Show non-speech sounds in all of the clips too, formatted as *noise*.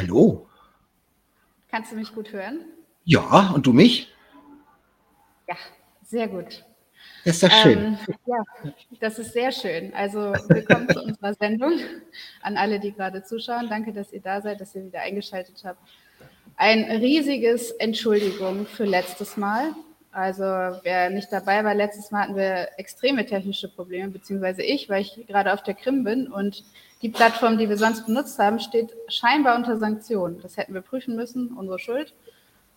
Hallo. Kannst du mich gut hören? Ja, und du mich? Ja, sehr gut. Das ist doch schön. Ähm, ja, das ist sehr schön. Also willkommen zu unserer Sendung. An alle, die gerade zuschauen. Danke, dass ihr da seid, dass ihr wieder eingeschaltet habt. Ein riesiges Entschuldigung für letztes Mal. Also wer nicht dabei war, letztes Mal hatten wir extreme technische Probleme, beziehungsweise ich, weil ich gerade auf der Krim bin und die Plattform, die wir sonst benutzt haben, steht scheinbar unter Sanktionen. Das hätten wir prüfen müssen, unsere Schuld.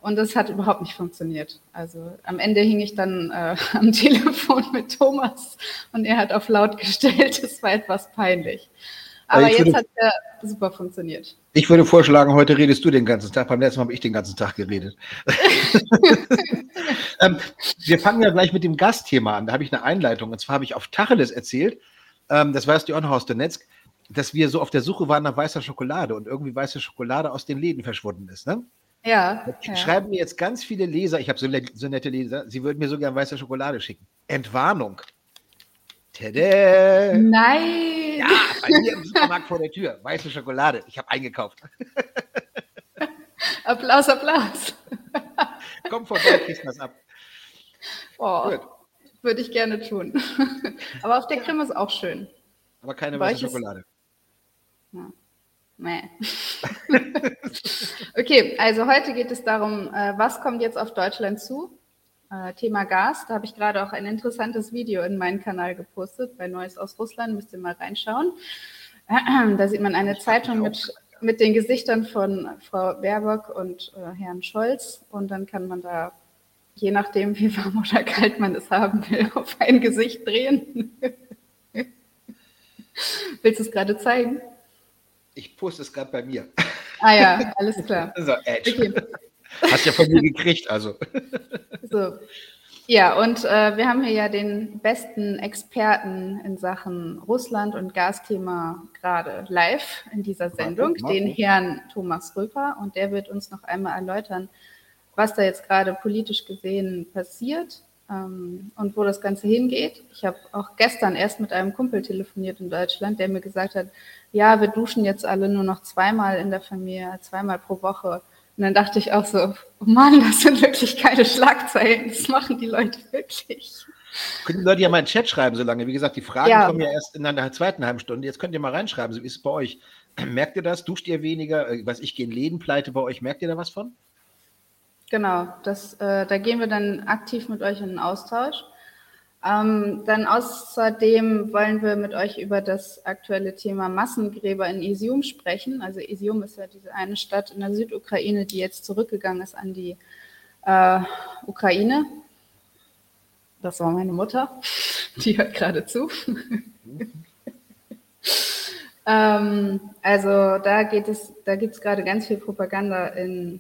Und das hat überhaupt nicht funktioniert. Also am Ende hing ich dann äh, *laughs* am Telefon mit Thomas und er hat auf laut gestellt. Das war etwas peinlich. Aber jetzt würde, hat er super funktioniert. Ich würde vorschlagen, heute redest du den ganzen Tag. Beim letzten Mal habe ich den ganzen Tag geredet. *laughs* ähm, wir fangen ja gleich mit dem Gastthema an. Da habe ich eine Einleitung. Und zwar habe ich auf Tacheles erzählt, ähm, das weißt du auch noch aus der Netz, dass wir so auf der Suche waren nach weißer Schokolade und irgendwie weiße Schokolade aus den Läden verschwunden ist. Ne? Ja. ja. Schreiben mir jetzt ganz viele Leser, ich habe so, so, nette Leser, sie würden mir so gerne weiße Schokolade schicken. Entwarnung. Tada! Nein! Ja, bei mir im Supermarkt vor der Tür. Weiße Schokolade. Ich habe eingekauft. *laughs* Applaus, Applaus. Komm vorbei, kriegst was ab. Oh, würde ich gerne tun. *laughs* Aber auf der Krim ist auch schön. Aber keine weiße Schokolade. Ja. Nee. *laughs* okay, also heute geht es darum, äh, was kommt jetzt auf Deutschland zu? Äh, Thema Gas. Da habe ich gerade auch ein interessantes Video in meinen Kanal gepostet, bei Neues aus Russland. Müsst ihr mal reinschauen. *clears throat* Da sieht man eine Zeitung mit, mit den Gesichtern von Frau Baerbock und äh, Herrn Scholz. Und dann kann man da, je nachdem, wie warm oder *laughs* kalt man es haben will, *laughs* auf ein Gesicht drehen. *laughs* Willst du es gerade zeigen? Ich poste es gerade bei mir. Ah ja, alles klar. So, okay. Hast ja von mir gekriegt, also. So. Ja, und äh, wir haben hier ja den besten Experten in Sachen Russland und Gasthema gerade live in dieser Sendung, Marco, Marco. den Herrn Thomas Röper. Und der wird uns noch einmal erläutern, was da jetzt gerade politisch gesehen passiert ähm, und wo das Ganze hingeht. Ich habe auch gestern erst mit einem Kumpel telefoniert in Deutschland, der mir gesagt hat, ja, wir duschen jetzt alle nur noch zweimal in der Familie, zweimal pro Woche. Und dann dachte ich auch so, oh Mann, das sind wirklich keine Schlagzeilen. Das machen die Leute wirklich. Können die Leute ja mal in den Chat schreiben, so lange. Wie gesagt, die Fragen ja. kommen ja erst in einer zweiten halben Stunde. Jetzt könnt ihr mal reinschreiben, so wie ist es bei euch. *clears throat* Merkt ihr das? Duscht ihr weniger? Äh, was ich, gehen Läden pleite bei euch? Merkt ihr da was von? Genau, das, äh, da gehen wir dann aktiv mit euch in den Austausch. Ähm, dann außerdem wollen wir mit euch über das aktuelle Thema Massengräber in Isium sprechen. Also Isium ist ja diese eine Stadt in der Südukraine, die jetzt zurückgegangen ist an die äh, Ukraine. Das war meine Mutter, *laughs* die hört gerade zu. *laughs* ähm, also da geht es, da gibt es gerade ganz viel Propaganda in,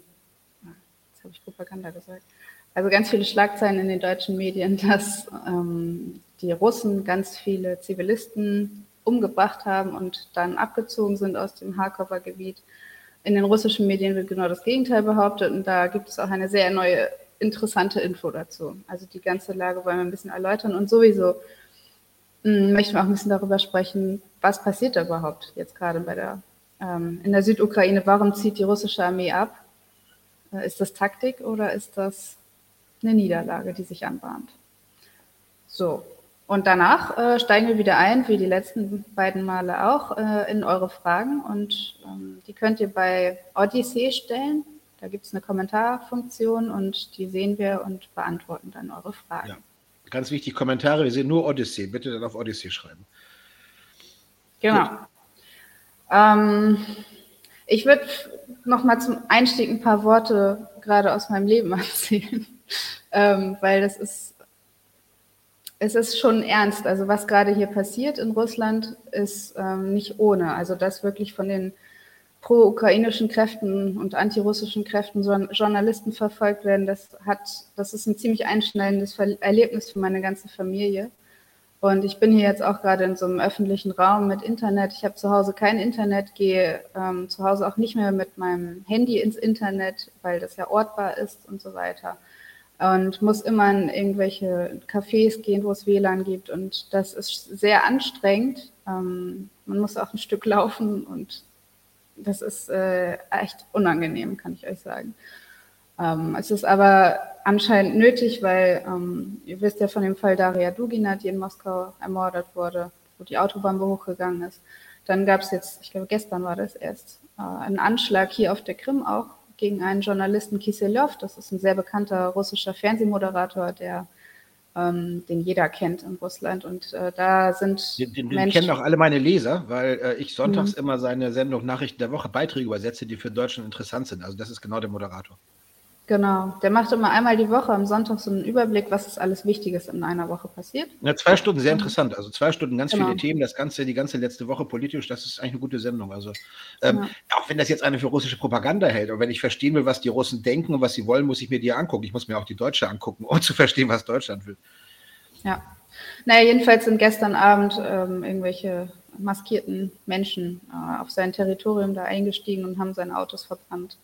jetzt habe ich Propaganda gesagt, also ganz viele Schlagzeilen in den deutschen Medien, *laughs* dass ähm, die Russen ganz viele Zivilisten umgebracht haben und dann abgezogen sind aus dem Harkover Gebiet. In den russischen Medien wird genau das Gegenteil behauptet und da gibt es auch eine sehr neue, interessante Info dazu. Also die ganze Lage wollen wir ein bisschen erläutern und sowieso hm, möchten wir auch ein bisschen darüber sprechen, was passiert da überhaupt jetzt gerade bei der, ähm, in der Südukraine. Warum zieht die russische Armee ab? Äh, ist das Taktik oder ist das eine Niederlage, die sich anbahnt. So, und danach äh, steigen wir wieder ein, wie die letzten beiden Male auch, äh, in eure Fragen. Und ähm, die könnt ihr bei Odyssey stellen. Da gibt es eine Kommentarfunktion und die sehen wir und beantworten dann eure Fragen. Ja. Ganz wichtig, Kommentare, wir sehen nur Odyssey. Bitte dann auf Odyssey schreiben. Genau. Ähm, ich würde noch mal zum Einstieg ein paar Worte gerade aus meinem Leben *laughs* erzählen ähm, weil das ist, es ist schon ernst. Also was gerade hier passiert in Russland ist ähm, nicht ohne. Also dass wirklich von den pro-ukrainischen Kräften und antirussischen Kräften Journalisten verfolgt werden, das hat, das ist ein ziemlich einschneidendes Erlebnis für meine ganze Familie. Und ich bin hier jetzt auch gerade in so einem öffentlichen Raum mit Internet. Ich habe zu Hause kein Internet, gehe ähm, zu Hause auch nicht mehr mit meinem Handy ins Internet, weil das ja ortbar ist und so weiter. Und muss immer in irgendwelche Cafés gehen, wo es WLAN gibt. Und das ist sehr anstrengend. Ähm, man muss auch ein Stück laufen und das ist äh, echt unangenehm, kann ich euch sagen. Ähm, es ist aber anscheinend nötig, weil ähm, ihr wisst ja von dem Fall Daria Dugina, die in Moskau ermordet wurde, wo die Autobahn hochgegangen ist. Dann gab es jetzt, ich glaube gestern war das erst, äh, einen Anschlag hier auf der Krim auch gegen einen Journalisten Kiselev. Das ist ein sehr bekannter russischer Fernsehmoderator, der ähm, den jeder kennt in Russland. Und äh, da sind den, den, den kennen auch alle meine Leser, weil äh, ich sonntags mhm. immer seine Sendung Nachrichten der Woche Beiträge übersetze, die für Deutschland interessant sind. Also das ist genau der Moderator. Genau, der macht immer einmal die Woche am Sonntag so einen Überblick, was ist alles Wichtiges in einer Woche passiert. Ja, zwei Stunden, sehr interessant. Also zwei Stunden, ganz genau. viele Themen, das Ganze, die ganze letzte Woche politisch, das ist eigentlich eine gute Sendung. Also ähm, genau. auch wenn das jetzt eine für russische Propaganda hält und wenn ich verstehen will, was die Russen denken und was sie wollen, muss ich mir die angucken. Ich muss mir auch die Deutsche angucken, um *laughs* zu verstehen, was Deutschland will. Ja. Naja, jedenfalls sind gestern Abend ähm, irgendwelche maskierten Menschen äh, auf sein Territorium da eingestiegen und haben seine Autos verbrannt.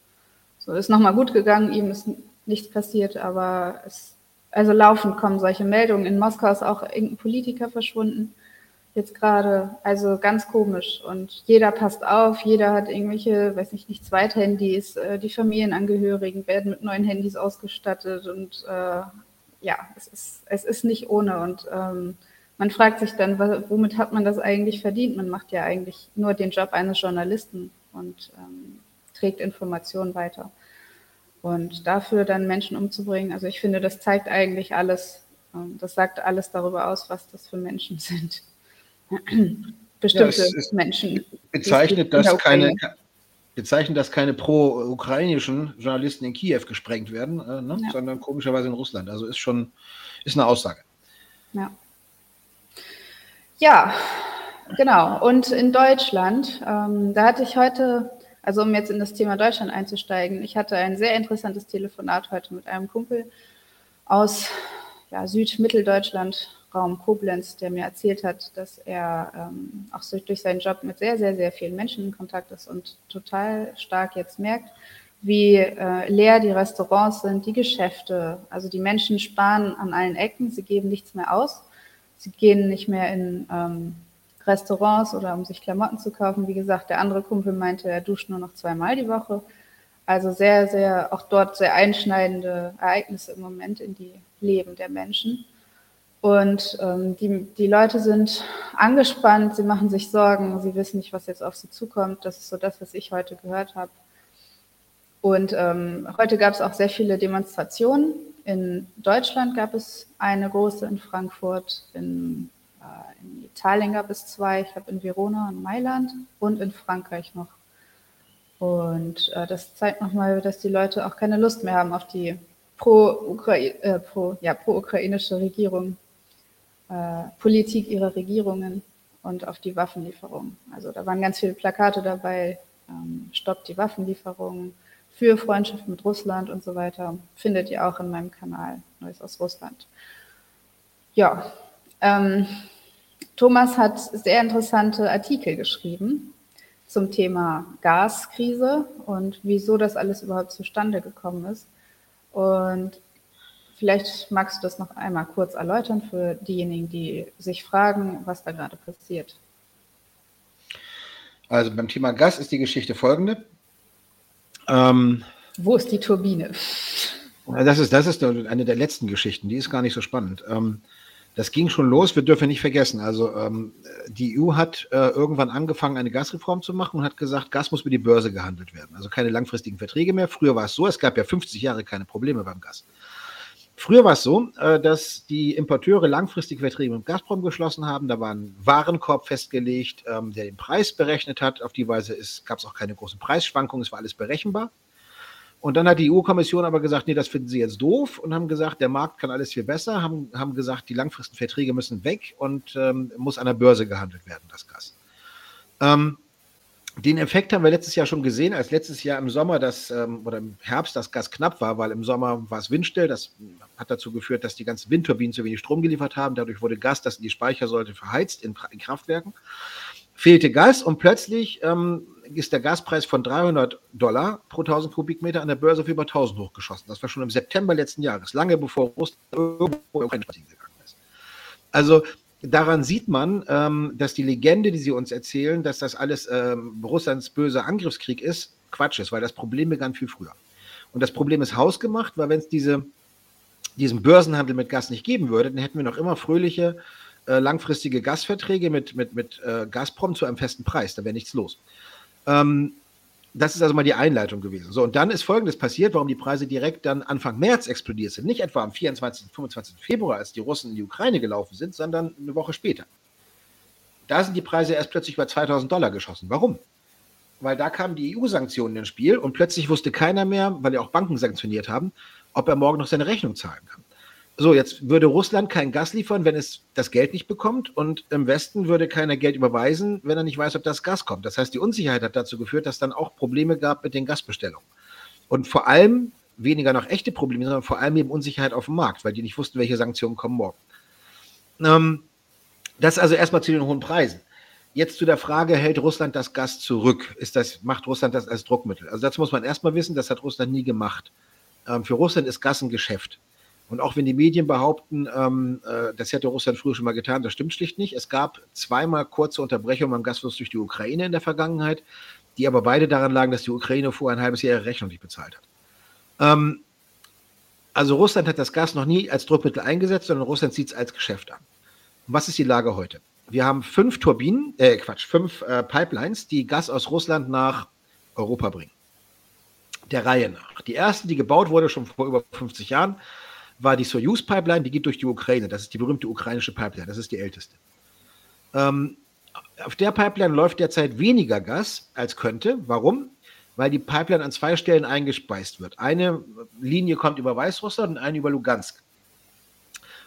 So ist nochmal gut gegangen, ihm ist nichts passiert, aber es, also laufend kommen solche Meldungen. In Moskau ist auch irgendein Politiker verschwunden, jetzt gerade, also ganz komisch. Und jeder passt auf, jeder hat irgendwelche, weiß nicht, nicht Zweithandys, äh, die Familienangehörigen werden mit neuen Handys ausgestattet und äh, ja, es ist, es ist nicht ohne. Und ähm, man fragt sich dann, womit hat man das eigentlich verdient? Man macht ja eigentlich nur den Job eines Journalisten und ähm, trägt Informationen weiter. Und dafür dann Menschen umzubringen, also ich finde, das zeigt eigentlich alles, ähm, das sagt alles darüber aus, was das für Menschen *laughs* sind. Bestimmte ja, Menschen. Bezeichnet das keine, bezeichnet, dass keine pro-ukrainischen Journalisten in Kiew gesprengt werden, äh, ne? ja. sondern komischerweise in Russland. Also ist schon ist eine Aussage. Ja. Ja, genau. Und in Deutschland, ähm, da hatte ich heute also um jetzt in das Thema Deutschland einzusteigen, ich hatte ein sehr interessantes Telefonat heute mit einem Kumpel aus ja, Süd-Mitteldeutschland, Raum Koblenz, der mir erzählt hat, dass er ähm, auch durch seinen Job mit sehr, sehr, sehr vielen Menschen in Kontakt ist und total stark jetzt merkt, wie äh, leer die Restaurants sind, die Geschäfte. Also die Menschen sparen an allen Ecken, sie geben nichts mehr aus. Sie gehen nicht mehr in ähm, Restaurants oder um sich Klamotten zu kaufen. Wie gesagt, der andere Kumpel meinte, er duscht nur noch zweimal die Woche. Also sehr, sehr, auch dort sehr einschneidende Ereignisse im Moment in die Leben der Menschen. Und ähm, die, die Leute sind angespannt, sie machen sich Sorgen, sie wissen nicht, was jetzt auf sie zukommt. Das ist so das, was ich heute gehört habe. Und ähm, heute gab es auch sehr viele Demonstrationen. In Deutschland gab es eine große, in Frankfurt, in in Italien gab es zwei, ich glaube in Verona und Mailand und in Frankreich noch. Und äh, das zeigt nochmal, dass die Leute auch keine Lust mehr haben auf die pro-ukrainische äh, pro, ja, pro Regierung, äh, Politik ihrer Regierungen und auf die Waffenlieferungen. Also da waren ganz viele Plakate dabei, ähm, stoppt die Waffenlieferungen für Freundschaft mit Russland und so weiter. Findet ihr auch in meinem Kanal Neues aus Russland. Ja, ähm, Thomas hat sehr interessante Artikel geschrieben zum Thema Gaskrise und wieso das alles überhaupt zustande gekommen ist. Und vielleicht magst du das noch einmal kurz erläutern für diejenigen, die sich fragen, was da gerade passiert. Also beim Thema Gas ist die Geschichte folgende. Ähm, Wo ist die Turbine? Das ist, das ist eine der letzten Geschichten, die ist gar nicht so spannend. Ähm, das ging schon los, wir dürfen nicht vergessen. Also ähm, die EU hat äh, irgendwann angefangen, eine Gasreform zu machen und hat gesagt, Gas muss über die Börse gehandelt werden. Also keine langfristigen Verträge mehr. Früher war es so, es gab ja 50 Jahre keine Probleme beim Gas. Früher war es so, äh, dass die Importeure langfristige Verträge mit Gazprom geschlossen haben. Da war ein Warenkorb festgelegt, ähm, der den Preis berechnet hat. Auf die Weise gab es auch keine großen Preisschwankungen, es war alles berechenbar. Und dann hat die EU-Kommission aber gesagt, nee, das finden sie jetzt doof und haben gesagt, der Markt kann alles viel besser, haben, haben gesagt, die langfristigen Verträge müssen weg und ähm, muss an der Börse gehandelt werden, das Gas. Ähm, den Effekt haben wir letztes Jahr schon gesehen, als letztes Jahr im Sommer das, ähm, oder im Herbst das Gas knapp war, weil im Sommer war es windstill. Das hat dazu geführt, dass die ganzen Windturbinen zu wenig Strom geliefert haben. Dadurch wurde Gas, das in die Speicher sollte, verheizt in, in Kraftwerken fehlte Gas und plötzlich ähm, ist der Gaspreis von 300 Dollar pro 1000 Kubikmeter an der Börse auf über 1000 hochgeschossen. Das war schon im September letzten Jahres, lange bevor Russland irgendwo gegangen ist. Also daran sieht man, ähm, dass die Legende, die sie uns erzählen, dass das alles ähm, Russlands böser Angriffskrieg ist, Quatsch ist, weil das Problem begann viel früher. Und das Problem ist hausgemacht, weil wenn es diese, diesen Börsenhandel mit Gas nicht geben würde, dann hätten wir noch immer fröhliche äh, langfristige Gasverträge mit, mit, mit äh, Gazprom zu einem festen Preis. Da wäre nichts los. Ähm, das ist also mal die Einleitung gewesen. So, und dann ist Folgendes passiert, warum die Preise direkt dann Anfang März explodiert sind. Nicht etwa am 24., 25. Februar, als die Russen in die Ukraine gelaufen sind, sondern eine Woche später. Da sind die Preise erst plötzlich über 2000 Dollar geschossen. Warum? Weil da kamen die EU-Sanktionen ins Spiel und plötzlich wusste keiner mehr, weil ja auch Banken sanktioniert haben, ob er morgen noch seine Rechnung zahlen kann. So, jetzt würde Russland kein Gas liefern, wenn es das Geld nicht bekommt und im Westen würde keiner Geld überweisen, wenn er nicht weiß, ob das Gas kommt. Das heißt, die Unsicherheit hat dazu geführt, dass dann auch Probleme gab mit den Gasbestellungen. Und vor allem weniger noch echte Probleme, sondern vor allem eben Unsicherheit auf dem Markt, weil die nicht wussten, welche Sanktionen kommen morgen. Ähm, das also erstmal zu den hohen Preisen. Jetzt zu der Frage, hält Russland das Gas zurück? Ist das, macht Russland das als Druckmittel? Also dazu muss man erstmal wissen, das hat Russland nie gemacht. Ähm, für Russland ist Gas ein Geschäft. Und auch wenn die Medien behaupten, ähm, äh, das hätte Russland früher schon mal getan, das stimmt schlicht nicht. Es gab zweimal kurze Unterbrechungen beim Gasfluss durch die Ukraine in der Vergangenheit, die aber beide daran lagen, dass die Ukraine vor ein halbes Jahr ihre Rechnung nicht bezahlt hat. Ähm, also Russland hat das Gas noch nie als Druckmittel eingesetzt, sondern Russland sieht es als Geschäft an. Und was ist die Lage heute? Wir haben fünf Turbinen, äh Quatsch, fünf äh, Pipelines, die Gas aus Russland nach Europa bringen. Der Reihe nach. Die erste, die gebaut wurde, schon vor über 50 Jahren, war die Soyuz-Pipeline, die geht durch die Ukraine. Das ist die berühmte ukrainische Pipeline, das ist die älteste. Ähm, auf der Pipeline läuft derzeit weniger Gas als könnte. Warum? Weil die Pipeline an zwei Stellen eingespeist wird. Eine Linie kommt über Weißrussland und eine über Lugansk.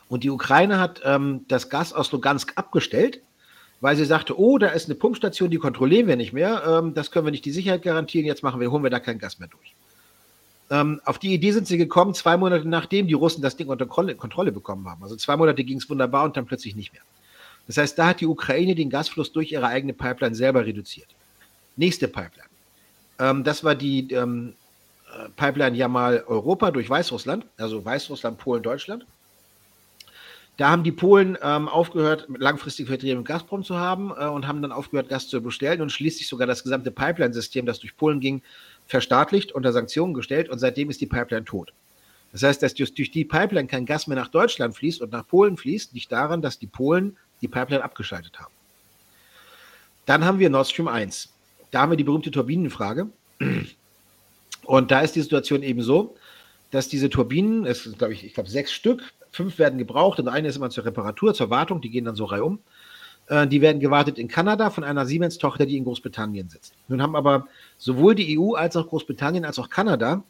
Und die Ukraine hat ähm, das Gas aus Lugansk abgestellt, weil sie sagte, oh, da ist eine Pumpstation, die kontrollieren wir nicht mehr, ähm, das können wir nicht die Sicherheit garantieren, jetzt machen wir, holen wir da kein Gas mehr durch. Ähm, auf die Idee sind sie gekommen, zwei Monate nachdem die Russen das Ding unter Kontrolle bekommen haben. Also zwei Monate ging es wunderbar und dann plötzlich nicht mehr. Das heißt, da hat die Ukraine den Gasfluss durch ihre eigene Pipeline selber reduziert. Nächste Pipeline. Ähm, das war die ähm, äh, Pipeline Jamal Europa durch Weißrussland, also Weißrussland, Polen, Deutschland. Da haben die Polen ähm, aufgehört, langfristige Verträge mit Gazprom zu haben äh, und haben dann aufgehört, Gas zu bestellen und schließlich sogar das gesamte Pipeline-System, das durch Polen ging, verstaatlicht, unter Sanktionen gestellt und seitdem ist die Pipeline tot. Das heißt, dass durch die Pipeline kein Gas mehr nach Deutschland fließt und nach Polen fließt, liegt daran, dass die Polen die Pipeline abgeschaltet haben. Dann haben wir Nord Stream 1. Da haben wir die berühmte Turbinenfrage. Und da ist die Situation eben so, dass diese Turbinen, es sind, glaube ich, ich glaube sechs Stück, fünf werden gebraucht und eine ist immer zur Reparatur, zur Wartung, die gehen dann so reihum. Äh, die werden gewartet in Kanada von einer Siemens-Tochter, die in Großbritannien sitzt. Nun haben aber sowohl die EU als auch Großbritannien als auch Kanada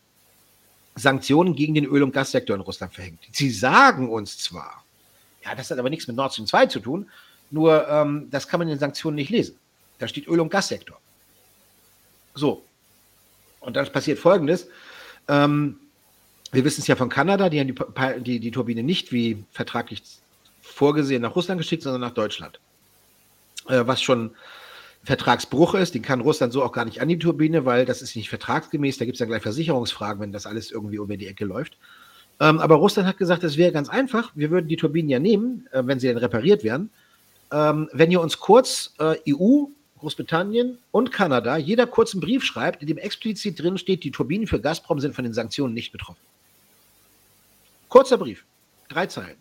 Sanktionen gegen den Öl- und Gassektor in Russland verhängt. Sie sagen uns zwar, ja, das hat aber nichts mit Nord Stream 2 zu tun, nur ähm, das kann man in den Sanktionen nicht lesen. Da steht Öl- und Gassektor. So. Und dann passiert Folgendes. Ähm, wir wissen es ja von Kanada, die haben die, die, die Turbine nicht wie vertraglich vorgesehen nach Russland geschickt, sondern nach Deutschland was schon Vertragsbruch ist. Den kann Russland so auch gar nicht an die Turbine, weil das ist nicht vertragsgemäß. Da gibt es dann gleich Versicherungsfragen, wenn das alles irgendwie über die Ecke läuft. Ähm, aber Russland hat gesagt, es wäre ganz einfach. Wir würden die Turbinen ja nehmen, äh, wenn sie dann repariert werden. Ähm, wenn ihr uns kurz äh, EU, Großbritannien und Kanada jeder kurzen Brief schreibt, in dem explizit drin steht, die Turbinen für Gazprom sind von den Sanktionen nicht betroffen. Kurzer Brief, drei Zeilen.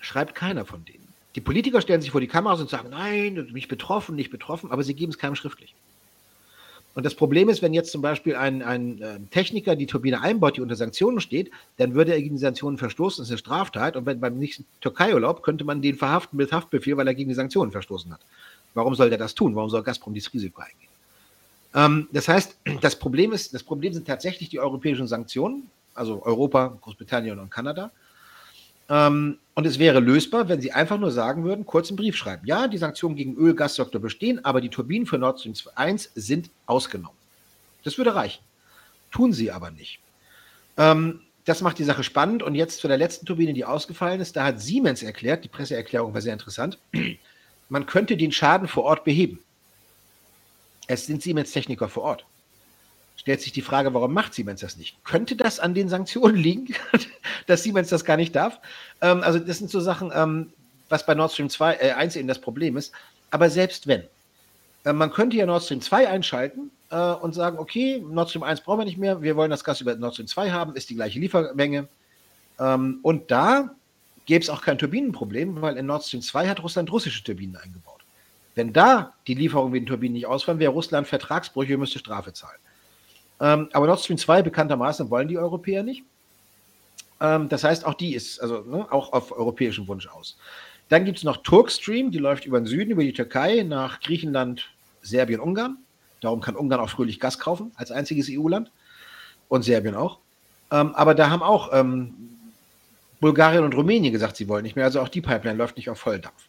Schreibt keiner von denen. Die Politiker stellen sich vor die Kameras und sagen, nein, nicht betroffen, nicht betroffen, aber sie geben es keinem schriftlich. Und das Problem ist, wenn jetzt zum Beispiel ein, ein äh, Techniker die Turbine einbaut, die unter Sanktionen steht, dann würde er gegen die Sanktionen verstoßen, das ist eine Straftat. Und wenn beim nächsten Türkei-Urlaub könnte man den verhaften mit Haftbefehl, weil er gegen die Sanktionen verstoßen hat. Warum soll der das tun? Warum soll Gazprom dieses Risiko eingehen? Ähm, das heißt, das Problem ist, das Problem sind tatsächlich die europäischen Sanktionen, also Europa, Großbritannien und Kanada. Ähm, und es wäre lösbar, wenn Sie einfach nur sagen würden, kurz einen Brief schreiben. Ja, die Sanktionen gegen Öl, Gassektor bestehen, aber die Turbinen für Nord Stream 1 sind ausgenommen. Das würde reichen. Tun Sie aber nicht. Ähm, das macht die Sache spannend. Und jetzt zu der letzten Turbine, die ausgefallen ist. Da hat Siemens erklärt, die Presseerklärung war sehr interessant, man könnte den Schaden vor Ort beheben. Es sind Siemens-Techniker vor Ort. Stellt sich die Frage, warum macht Siemens das nicht? Könnte das an den Sanktionen liegen, *laughs* dass Siemens das gar nicht darf? Ähm, also, das sind so Sachen, ähm, was bei Nord Stream 2, äh, 1 eben das Problem ist. Aber selbst wenn, äh, man könnte ja Nord Stream 2 einschalten äh, und sagen, okay, Nord Stream 1 brauchen wir nicht mehr, wir wollen das Gas über Nord Stream 2 haben, ist die gleiche Liefermenge. Ähm, und da gäbe es auch kein Turbinenproblem, weil in Nord Stream 2 hat Russland russische Turbinen eingebaut. Wenn da die Lieferung mit den Turbinen nicht ausfallen, wäre Russland Vertragsbrüche müsste Strafe zahlen. Ähm, aber Nord Stream 2 bekanntermaßen wollen die Europäer nicht. Ähm, das heißt, auch die ist also ne, auch auf europäischen Wunsch aus. Dann gibt es noch Turkstream, die läuft über den Süden, über die Türkei, nach Griechenland, Serbien, Ungarn. Darum kann Ungarn auch fröhlich Gas kaufen, als einziges EU-Land. Und Serbien auch. Ähm, aber da haben auch ähm, Bulgarien und Rumänien gesagt, sie wollen nicht mehr. Also auch die Pipeline läuft nicht auf Volldampf.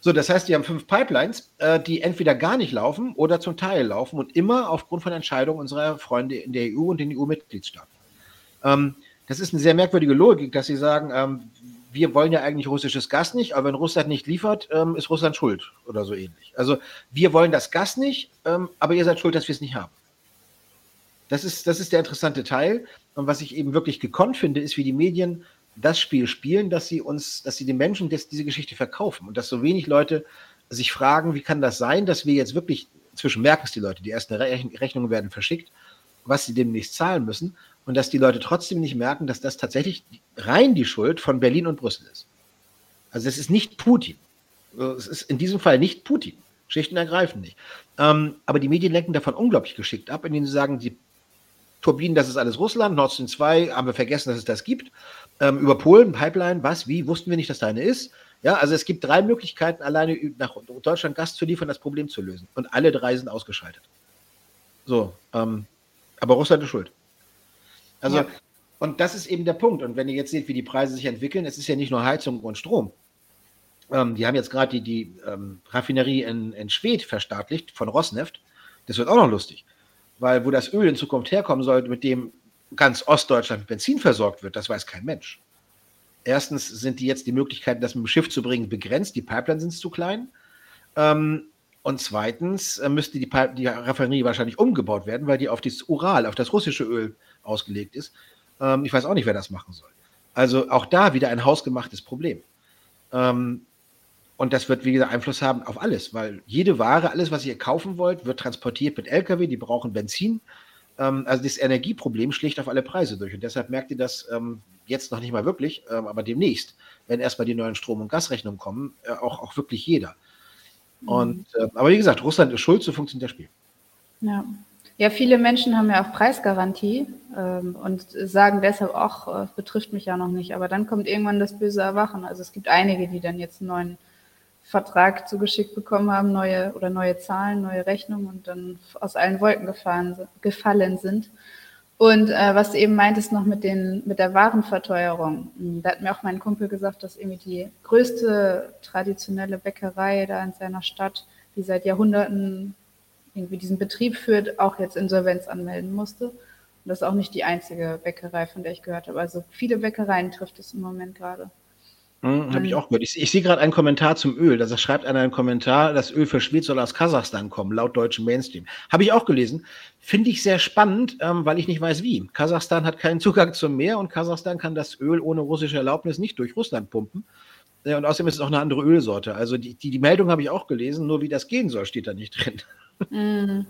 So, das heißt, die haben fünf Pipelines, äh, die entweder gar nicht laufen oder zum Teil laufen und immer aufgrund von Entscheidungen unserer Freunde in der EU und den EU-Mitgliedstaaten. Ähm, das ist eine sehr merkwürdige Logik, dass sie sagen, ähm, wir wollen ja eigentlich russisches Gas nicht, aber wenn Russland nicht liefert, ähm, ist Russland schuld oder so ähnlich. Also wir wollen das Gas nicht, ähm, aber ihr seid schuld, dass wir es nicht haben. Das ist, das ist der interessante Teil. Und was ich eben wirklich gekonnt finde, ist, wie die Medien das Spiel spielen, dass sie uns, dass sie den Menschen das, diese Geschichte verkaufen und dass so wenig Leute sich fragen, wie kann das sein, dass wir jetzt wirklich, inzwischen merken es die Leute, die ersten Rechnungen werden verschickt, was sie demnächst zahlen müssen und dass die Leute trotzdem nicht merken, dass das tatsächlich rein die Schuld von Berlin und Brüssel ist. Also es ist nicht Putin. Es ist in diesem Fall nicht Putin. Schlicht und ergreifend nicht. Ähm, aber die Medien lenken davon unglaublich geschickt ab, indem sie sagen, die Turbinen, das ist alles Russland, Nord Stream 2, haben wir vergessen, dass es das gibt. Ähm, über Polen, Pipeline, was, wie, wussten wir nicht, dass da eine ist. Ja, also es gibt drei Möglichkeiten, alleine nach Deutschland Gas zu liefern, das Problem zu lösen. Und alle drei sind ausgeschaltet. So, ähm, aber Russland ist schuld. Also, ja. und das ist eben der Punkt. Und wenn ihr jetzt seht, wie die Preise sich entwickeln, es ist ja nicht nur Heizung und Strom. Ähm, die haben jetzt gerade die, die ähm, Raffinerie in, in Schwedt verstaatlicht von Rosneft. Das wird auch noch lustig. Weil wo das Öl in Zukunft herkommen soll, mit dem ganz Ostdeutschland mit Benzin versorgt wird, das weiß kein Mensch. Erstens sind die jetzt die Möglichkeiten, das mit dem Schiff zu bringen, begrenzt. Die Pipelines sind zu klein. Ähm, und zweitens äh, müsste die, die Raffinerie wahrscheinlich umgebaut werden, weil die auf das Ural, auf das russische Öl ausgelegt ist. Ähm, ich weiß auch nicht, wer das machen soll. Also auch da wieder ein hausgemachtes Problem. Ähm, und das wird, wie gesagt, Einfluss haben auf alles, weil jede Ware, alles, was ihr kaufen wollt, wird transportiert mit Lkw, die brauchen Benzin. Ähm, also das Energieproblem schlägt auf alle Preise durch. Und deshalb merkt ihr das ähm, jetzt noch nicht mal wirklich, ähm, aber demnächst, wenn erstmal die neuen Strom- und Gasrechnungen kommen, äh, auch, auch wirklich jeder. Und, äh, aber wie gesagt, Russland ist schuld, so funktioniert das Spiel. Ja. Ja, viele Menschen haben ja auch Preisgarantie ähm, und sagen deshalb auch, äh, betrifft mich ja noch nicht. Aber dann kommt irgendwann das böse Erwachen. Also es gibt einige, die dann jetzt einen neuen Vertrag zugeschickt bekommen haben, neue oder neue Zahlen, neue Rechnungen und dann aus allen Wolken gefahren, gefallen sind. Und äh, was du eben meintest noch mit, den, mit der Warenverteuerung, hm, da hat mir auch mein Kumpel gesagt, dass irgendwie die größte traditionelle Bäckerei da in seiner Stadt, die seit Jahrhunderten irgendwie diesen Betrieb führt, auch jetzt Insolvenz anmelden musste. Und das ist auch nicht die einzige Bäckerei, von der ich gehört habe. Also viele Bäckereien trifft es im Moment gerade. Hm, Habe ich auch gehört. Ich, ich sehe gerade einen Kommentar zum Öl. Da schreibt einer einen Kommentar, das Öl für Schwed soll aus Kasachstan kommen, laut deutschem Mainstream. Habe ich auch gelesen. Finde ich sehr spannend, ähm, weil ich nicht weiß, wie. Kasachstan hat keinen *laughs* Zugang zum Meer und Kasachstan kann das Öl ohne russische Erlaubnis nicht durch Russland pumpen. Äh, und außerdem ist es auch eine andere Ölsorte. Also die, die, die Meldung habe ich auch gelesen, nur wie das gehen soll, steht da nicht drin. Mhm.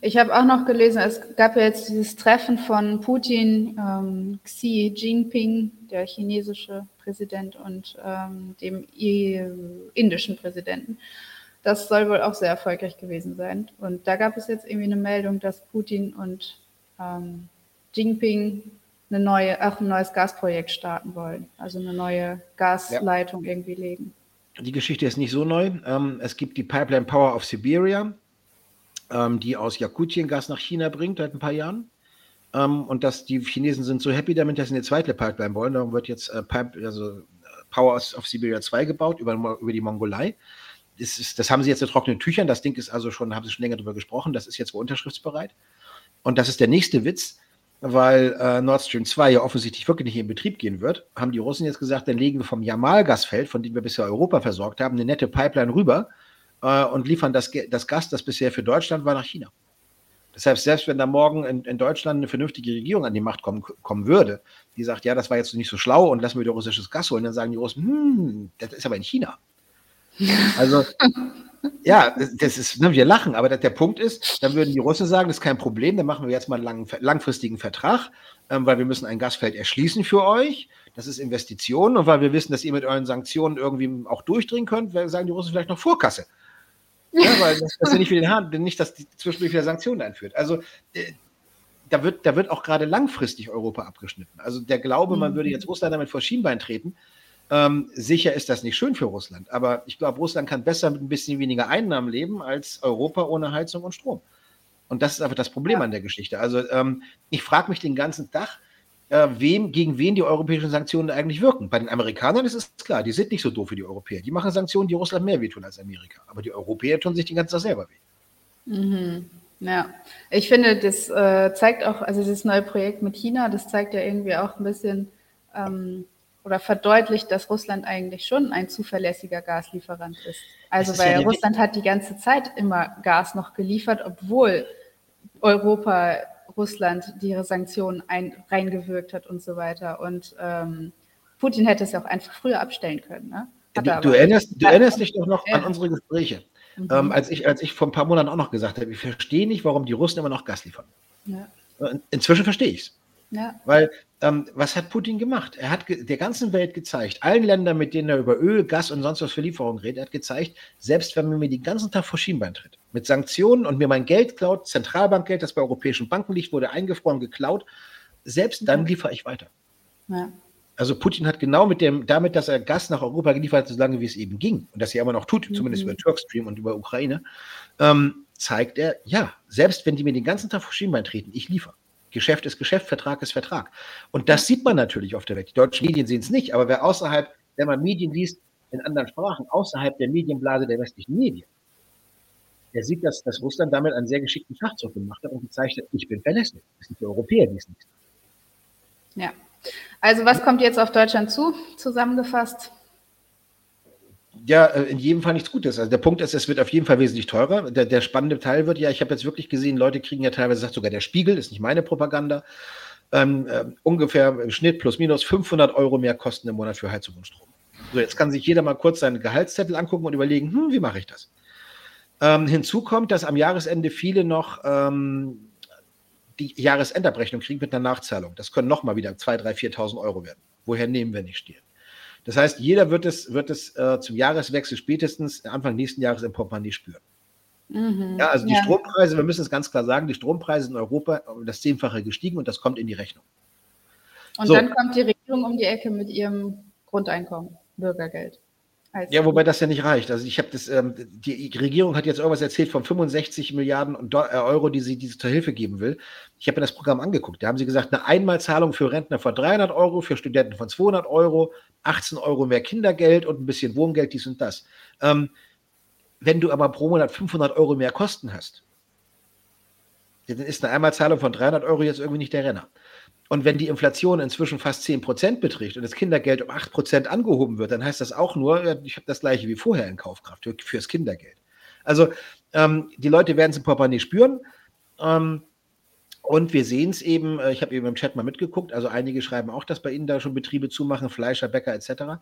Ich habe auch noch gelesen, es gab ja jetzt dieses Treffen von Putin, ähm, Xi Jinping, der chinesische Präsident, und ähm, dem indischen Präsidenten. Das soll wohl auch sehr erfolgreich gewesen sein. Und da gab es jetzt irgendwie eine Meldung, dass Putin und ähm, Jinping eine neue, auch ein neues Gasprojekt starten wollen, also eine neue Gasleitung ja. irgendwie legen. Die Geschichte ist nicht so neu. Ähm, es gibt die Pipeline Power of Siberia, ähm, die aus Jakutien Gas nach China bringt seit ein paar Jahren. Ähm, und dass die Chinesen sind so happy damit, dass sie eine zweite Pipeline wollen. Darum wird jetzt äh, Pipe, also Power of Siberia 2 gebaut über, über die Mongolei. Das, ist, das haben sie jetzt in trockenen Tüchern. Das Ding ist also schon, haben sie schon länger darüber gesprochen. Das ist jetzt wohl unterschriftsbereit. Und das ist der nächste Witz, weil äh, Nord Stream 2 ja offensichtlich wirklich nicht in Betrieb gehen wird, haben die Russen jetzt gesagt, dann legen wir vom Jamal-Gasfeld, von dem wir bisher Europa versorgt haben, eine nette Pipeline rüber äh, und liefern das, das Gas, das bisher für Deutschland war, nach China. Deshalb, selbst wenn da morgen in, in, Deutschland eine vernünftige Regierung an die Macht kommen, kommen würde, die sagt, ja, das war jetzt nicht so schlau und lassen wir wieder russisches Gas holen, dann sagen die Russen, hm, das ist aber in China. *laughs* Also, ja, das ist, ne, wir lachen, aber der Punkt ist, dann würden die Russen sagen, das ist kein Problem, dann machen wir jetzt mal einen lang, langfristigen Vertrag, ähm, weil wir müssen ein Gasfeld erschließen für euch. Das ist Investitionen und weil wir wissen, dass ihr mit euren Sanktionen irgendwie auch durchdringen könnt, sagen die Russen vielleicht noch Vorkasse. Ja, weil das, das ja nicht, für den Hahn, nicht, dass die zwischendurch wieder Sanktionen einführt. Also äh, da wird, da wird auch gerade langfristig Europa abgeschnitten. Also der Glaube, man würde jetzt Russland damit vor Schienbein treten, ähm, sicher ist das nicht schön für Russland. Aber ich glaube, Russland kann besser mit ein bisschen weniger Einnahmen leben als Europa ohne Heizung und Strom. Und das ist einfach das Problem ja. an der Geschichte. Also ähm, ich frage mich den ganzen Tag, äh, wem, gegen wen die europäischen Sanktionen eigentlich wirken. Bei den Amerikanern ist es klar, die sind nicht so doof wie die Europäer. Die machen Sanktionen, die Russland mehr wehtun als Amerika. Aber die Europäer tun sich den ganzen Tag selber weh. Mhm. Ja, ich finde, das äh, zeigt auch, also das neue Projekt mit China, das zeigt ja irgendwie auch ein bisschen ähm, oder verdeutlicht, dass Russland eigentlich schon ein zuverlässiger Gaslieferant ist. Also ist weil ja Russland hat die ganze Zeit immer Gas noch geliefert, obwohl Europa Russland die Sanktionen ein, reingewirkt hat und so weiter. Und ähm, Putin hätte es ja auch einfach früher abstellen können. Ne? Du, du, erinnerst, du erinnerst dich doch noch an unsere Gespräche. Mhm. Ähm, als, ich, als ich vor ein paar Monaten auch noch gesagt habe, ich verstehe nicht, warum die Russen immer noch Gas liefern. Ja. Inzwischen verstehe ich es. Ja. Weil, ähm, was hat Putin gemacht? Er hat der ganzen Welt gezeigt, allen Ländern, mit denen er über Öl, Gas und sonst was für Lieferungen redet, er hat gezeigt, selbst wenn man mir den ganzen Tag vor Schienbein tritt, mit Sanktionen und mir mein Geld klaut, Zentralbankgeld, das bei europäischen Banken liegt, wurde eingefroren, geklaut, selbst dann liefere ich weiter. Ja. Also Putin hat genau mit dem, damit, dass er Gas nach Europa geliefert hat, so lange wie es eben ging, und das er immer noch tut, mhm. zumindest über Turkstream und über Ukraine, ähm, zeigt er, ja, selbst wenn die mir den ganzen Tag vor Schienbein treten, ich liefere. Geschäft ist Geschäft, Vertrag ist Vertrag. Und das sieht man natürlich auf der Welt. Die deutschen Medien sehen es nicht, aber wer außerhalb, wenn man Medien liest in anderen Sprachen, außerhalb der Medienblase der westlichen Medien, der sieht, dass, dass Russland damit einen sehr geschickten Schachzug gemacht hat und gezeigt hat, ich bin verlässlich. Das sind die Europäer, die es nicht. Ja. Also was kommt jetzt auf Deutschland zu, zusammengefasst? Ja, äh, in jedem Fall nichts Gutes. Also der Punkt ist, es wird auf jeden Fall wesentlich teurer. Der, der spannende Teil wird ja, ich habe jetzt wirklich gesehen, Leute kriegen ja teilweise, sagt sogar der Spiegel, ist nicht meine Propaganda, ähm, äh, ungefähr im Schnitt plus minus 500 Euro mehr Kosten im Monat für Heizung und Strom. So, jetzt kann sich jeder mal kurz seinen Gehaltszettel angucken und überlegen, hm, wie mache ich das? Ähm, hinzu kommt, dass am Jahresende viele noch ähm, die Jahresendabrechnung kriegen mit einer Nachzahlung. Das können nochmal wieder 2.000, 3.000, 4.000 Euro werden. Woher nehmen wir nicht stehen? Das heißt, jeder wird es, wird es äh, zum Jahreswechsel spätestens Anfang nächsten Jahres im Portemonnaie spüren. Mhm, ja, also die ja. Strompreise, wir müssen es ganz klar sagen, die Strompreise in Europa um das Zehnfache gestiegen und das kommt in die Rechnung. Und so. dann kommt die Regierung um die Ecke mit ihrem Grundeinkommen, Bürgergeld. Ja, wobei das ja nicht reicht. Also ich habe das, ähm, die Regierung hat jetzt irgendwas erzählt von 65 Milliarden äh, Euro, die sie, die sie zur Hilfe geben will. Ich habe mir das Programm angeguckt. Da haben sie gesagt, eine Einmalzahlung für Rentner von 300 Euro, für Studenten von 200 Euro, 18 Euro mehr Kindergeld und ein bisschen Wohngeld, dies und das. Ähm, wenn du aber pro Monat 500 Euro mehr Kosten hast, dann ist eine Einmalzahlung von 300 Euro jetzt irgendwie nicht der Renner. Und wenn die Inflation inzwischen fast 10 Prozent beträgt und das Kindergeld um 8 Prozent angehoben wird, dann heißt das auch nur, ich habe das gleiche wie vorher in Kaufkraft für, fürs Kindergeld. Also ähm, die Leute werden es im Portemonnaie spüren. Ähm, und wir sehen es eben, äh, ich habe eben im Chat mal mitgeguckt, also einige schreiben auch, dass bei Ihnen da schon Betriebe zumachen, Fleischer, Bäcker etc.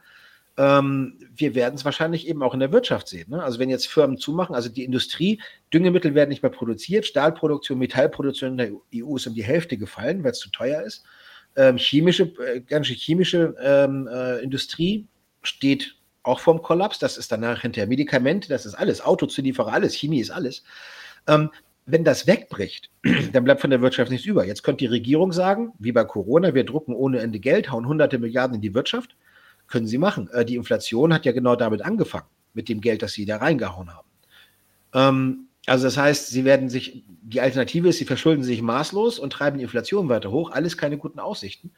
Ähm, wir werden es wahrscheinlich eben auch in der Wirtschaft sehen. Ne? Also wenn jetzt Firmen zumachen, also die Industrie, Düngemittel werden nicht mehr produziert, Stahlproduktion, Metallproduktion in der EU ist um die Hälfte gefallen, weil es zu teuer ist. Ähm, chemische, äh, ganze chemische ähm, äh, Industrie steht auch vorm Kollaps. Das ist danach hinterher Medikamente, das ist alles, Autozulieferer, alles, Chemie ist alles. Ähm, wenn das wegbricht, *clears throat* dann bleibt von der Wirtschaft nichts über. Jetzt könnte die Regierung sagen, wie bei Corona, wir drucken ohne Ende Geld, hauen hunderte Milliarden in die Wirtschaft können sie machen. Äh, die Inflation hat ja genau damit angefangen, mit dem Geld, das sie da reingehauen haben. Ähm, also das heißt, sie werden sich, die Alternative ist, sie verschulden sich maßlos und treiben die Inflation weiter hoch. Alles keine guten Aussichten.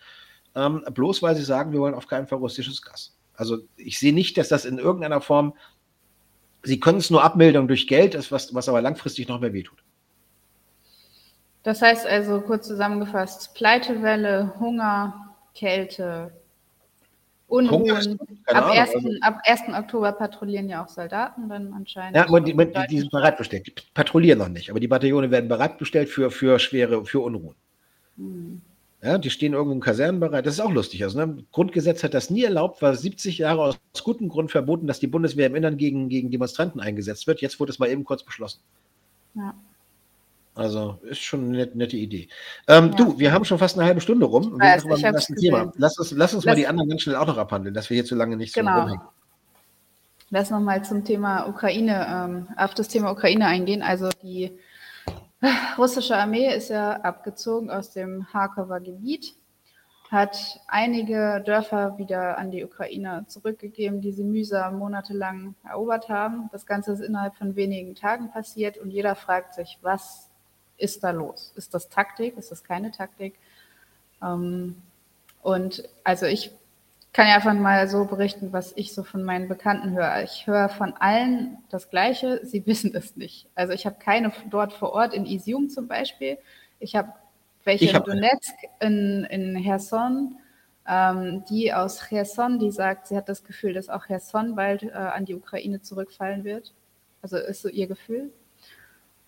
Ähm, bloß weil sie sagen, wir wollen auf keinen Fall russisches Gas. Also ich sehe nicht, dass das in irgendeiner Form, sie können es nur abmildern durch Geld, was, was aber langfristig noch mehr wehtut. Das heißt also, kurz zusammengefasst, Pleitewelle, Hunger, Kälte, Unruhen. Ab 1. Also, ab 1. Oktober patrouillieren ja auch Soldaten dann anscheinend. Ja, die, die, die sind bereitbestellt. Die patrouillieren noch nicht, aber die Bataillone werden bereitbestellt für, für schwere, für Unruhen. Hm. Ja, die stehen irgendwo im Kasernenbereich. Das ist auch lustig. Also, ne? Grundgesetz hat das nie erlaubt, war 70 Jahre aus gutem Grund verboten, dass die Bundeswehr im Innern gegen, gegen Demonstranten eingesetzt wird. Jetzt wurde es mal eben kurz beschlossen. Ja. Also ist schon eine nette Idee. Ähm, ja. Du, wir haben schon fast eine halbe Stunde rum. Wir ich das Thema. Lass uns, lass uns lass mal die anderen ganz schnell auch noch abhandeln, dass wir hier zu lange nicht genau. so rumhängen. Lass nochmal zum Thema Ukraine, ähm, auf das Thema Ukraine eingehen. Also die russische Armee ist ja abgezogen aus dem Harkover Gebiet, hat einige Dörfer wieder an die Ukrainer zurückgegeben, die sie mühsam monatelang erobert haben. Das Ganze ist innerhalb von wenigen Tagen passiert und jeder fragt sich, was ist da los? Ist das Taktik? Ist das keine Taktik? Ähm, und also ich kann ja einfach mal so berichten, was ich so von meinen Bekannten höre. Ich höre von allen das Gleiche, sie *laughs* wissen es nicht. Also ich habe keine dort vor Ort, in Isium zum Beispiel. Ich habe welche ich in Donetsk, in, in Herson, ähm, die aus Cherson, die sagt, sie hat das Gefühl, dass auch Cherson bald äh, an die Ukraine zurückfallen wird. Also ist so ihr Gefühl.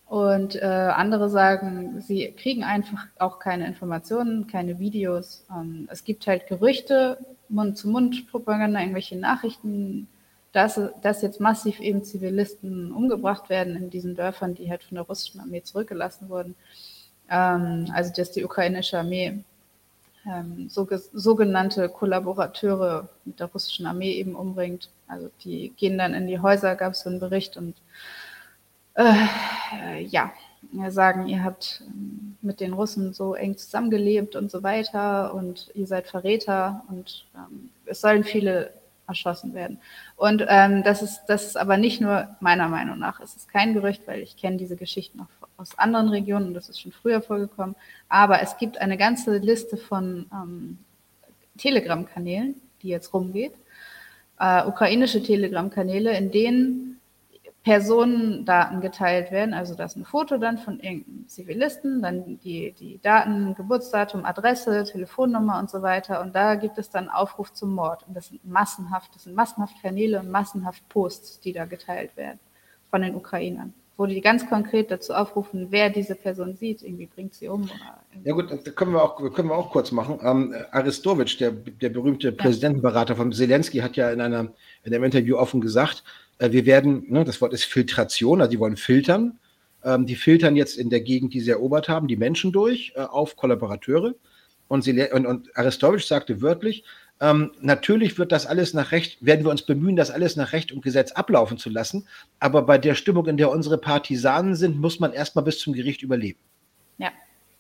Und äh, andere sagen, sie kriegen einfach auch keine Informationen, keine Videos. Ähm, es gibt halt Gerüchte, Mund-zu-Mund-Propaganda, irgendwelche Nachrichten, dass, dass jetzt massiv eben Zivilisten umgebracht werden in diesen Dörfern, die halt von der russischen Armee zurückgelassen wurden. Ähm, also dass die ukrainische Armee ähm, so, sogenannte Kollaborateure mit der russischen Armee eben umbringt. Also die gehen dann in die Häuser, gab es so einen Bericht und äh, ja, sagen, ihr habt ähm, mit den Russen so eng zusammengelebt und so weiter und ihr seid Verräter und ähm, es sollen viele erschossen werden. Und ähm, das, ist, das ist aber nicht nur meiner Meinung nach, es ist kein Gerücht, weil ich kenne diese Geschichten auch aus anderen Regionen und das ist schon früher vorgekommen. Aber es gibt eine ganze Liste von ähm, Telegram-Kanälen, die jetzt rumgeht, äh, ukrainische Telegram-Kanäle, in denen Personendaten geteilt werden. Also das ist ein Foto dann von irgendeinem Zivilisten, dann die, die Daten, Geburtsdatum, Adresse, Telefonnummer und so weiter. Und da gibt es dann Aufruf zum Mord. Und das sind massenhaft, das sind massenhaft Kanäle und massenhaft Posts, die da geteilt werden von den Ukrainern wo die ganz konkret dazu aufrufen, wer diese Person sieht, irgendwie bringt sie um. ja gut, das können wir auch, können wir auch kurz machen. Ähm, Aristowitsch, der, der berühmte Präsidentenberater von Zelensky, hat ja in, einer, in einem Interview offen gesagt, wir werden, ne, das Wort ist Filtration, also die wollen filtern. Ähm, die filtern jetzt in der Gegend, die sie erobert haben, die Menschen durch äh, auf Kollaborateure. Und, und, und Aristowitsch sagte wörtlich, ähm, natürlich wird das alles nach Recht, werden wir uns bemühen, das alles nach Recht und Gesetz ablaufen zu lassen. Aber bei der Stimmung, in der unsere Partisanen sind, muss man erstmal bis zum Gericht überleben. Ja.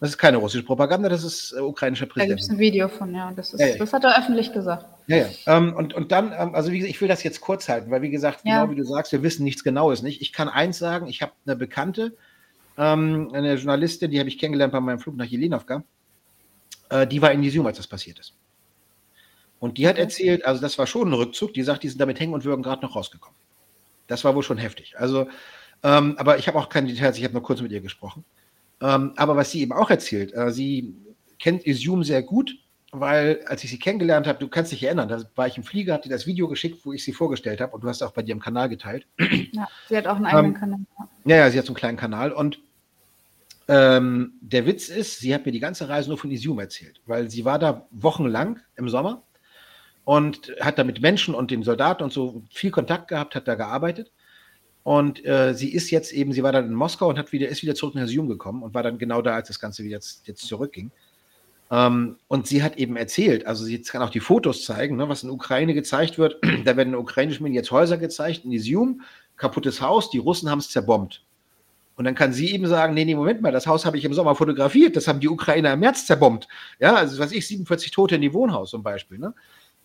Das ist keine russische Propaganda, das ist äh, ukrainischer Präsident. Da gibt es ein Video von, ja. Das, ist, ja, ja. das hat er öffentlich gesagt. Ja, ja. Ähm, und, und dann, ähm, also wie gesagt, ich will das jetzt kurz halten, weil wie gesagt, ja. genau wie du sagst, wir wissen nichts Genaues nicht. Ich kann eins sagen, ich habe eine Bekannte, ähm, eine Journalistin, die habe ich kennengelernt bei meinem Flug nach Jelenovka, äh, die war in Isium, als das passiert ist. Und die hat erzählt, also das war schon ein Rückzug, die sagt, die sind damit hängen und würgen gerade noch rausgekommen. Das war wohl schon heftig. Also, ähm, aber ich habe auch keine Details, ich habe nur kurz mit ihr gesprochen. Ähm, aber was sie eben auch erzählt, äh, sie kennt Isium sehr gut, weil als ich sie kennengelernt habe, du kannst dich erinnern, da war ich im Flieger, hat dir das Video geschickt, wo ich sie vorgestellt habe und du hast auch bei dir im Kanal geteilt. Ja, sie hat auch einen eigenen ähm, Kanal. Ja, ja, sie hat so einen kleinen Kanal und ähm, der Witz ist, sie hat mir die ganze Reise nur von Isium erzählt, weil sie war da wochenlang im Sommer und hat da mit Menschen und den Soldaten und so viel Kontakt gehabt, hat da gearbeitet. Und äh, sie ist jetzt eben, sie war dann in Moskau und hat wieder, ist wieder zurück nach Sium gekommen und war dann genau da, als das Ganze wieder jetzt, jetzt zurückging. Ähm, und sie hat eben erzählt, also sie kann auch die Fotos zeigen, ne, was in Ukraine gezeigt wird. *clears throat* da werden in ukrainischen Medien jetzt Häuser gezeigt, in Isium, kaputtes Haus, die Russen haben es zerbombt. Und dann kann sie eben sagen, nee, nee, Moment mal, das Haus habe ich im Sommer fotografiert, das haben die Ukrainer im März zerbombt. Ja, also was ich, 47 Tote in die Wohnhaus zum Beispiel. Ne?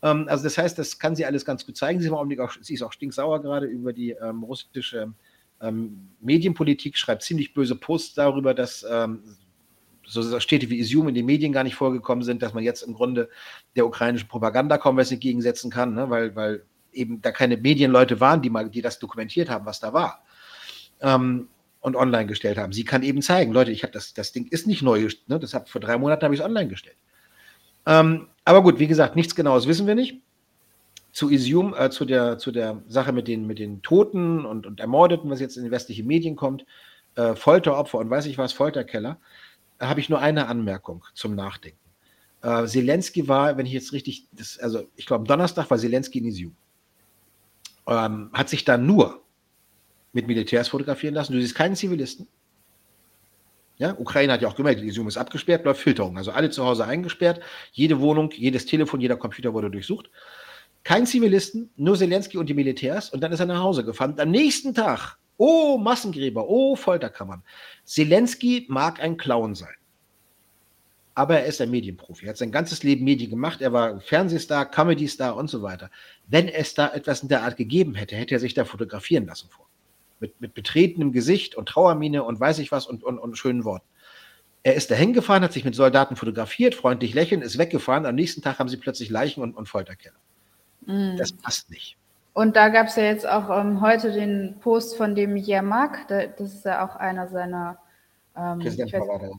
Ähm, also das heißt, das kann sie alles ganz gut zeigen. Sie, auch, sie ist auch stinksauer gerade über die ähm, russische ähm, Medienpolitik, schreibt ziemlich böse Posts darüber, dass ähm, so Städte wie Isium in den Medien gar nicht vorgekommen sind, dass man jetzt im Grunde der ukrainischen Propaganda kaum was entgegensetzen kann, ne? weil, weil eben da keine Medienleute waren, die mal, die das dokumentiert haben, was da war. Ähm, und online gestellt haben. Sie kann eben zeigen, Leute, ich habe das, das Ding ist nicht neu, ne? das hab, vor drei Monaten habe ich es online gestellt. Ähm, aber gut, wie gesagt, nichts Genaues wissen wir nicht. zu Isium, äh, zu, der, zu der Sache mit den, mit den Toten und, und Ermordeten, was jetzt in die westlichen Medien kommt, äh, Folteropfer und weiß ich was, Folterkeller, habe ich nur eine Anmerkung zum Nachdenken. Äh, Zelensky war, wenn ich jetzt richtig, das, also ich glaube, Donnerstag war Zelensky in Isium. Ähm, hat sich dann nur mit Militärs fotografieren lassen. Du siehst keinen Zivilisten. Ja, Ukraine hat ja auch gemerkt, Isium ist abgesperrt, läuft Filterung. Also alle zu Hause eingesperrt, jede Wohnung, jedes Telefon, jeder Computer wurde durchsucht. Kein Zivilisten, nur Zelensky und die Militärs und dann ist er nach Hause gefahren. Am nächsten Tag, oh Massengräber, oh Folterkammern. Zelensky mag ein Clown sein. Aber er ist ein Medienprofi. Er hat sein ganzes Leben Medien gemacht. Er war Fernsehstar, Comedy-Star und so weiter. Wenn es da etwas in der Art gegeben hätte, hätte er sich da fotografieren lassen vor. Mit, mit betretenem Gesicht und Trauermine und weiß ich was und, und, und schönen Worten. Er ist dahin gefahren, hat sich mit Soldaten fotografiert, freundlich lächeln, ist weggefahren. Am nächsten Tag haben sie plötzlich Leichen und, und Folterkeller. Mm. Das passt nicht. Und da gab es ja jetzt auch ähm, heute den Post von dem Jermak, das ist ja auch einer seiner ähm, Präsidentenberater.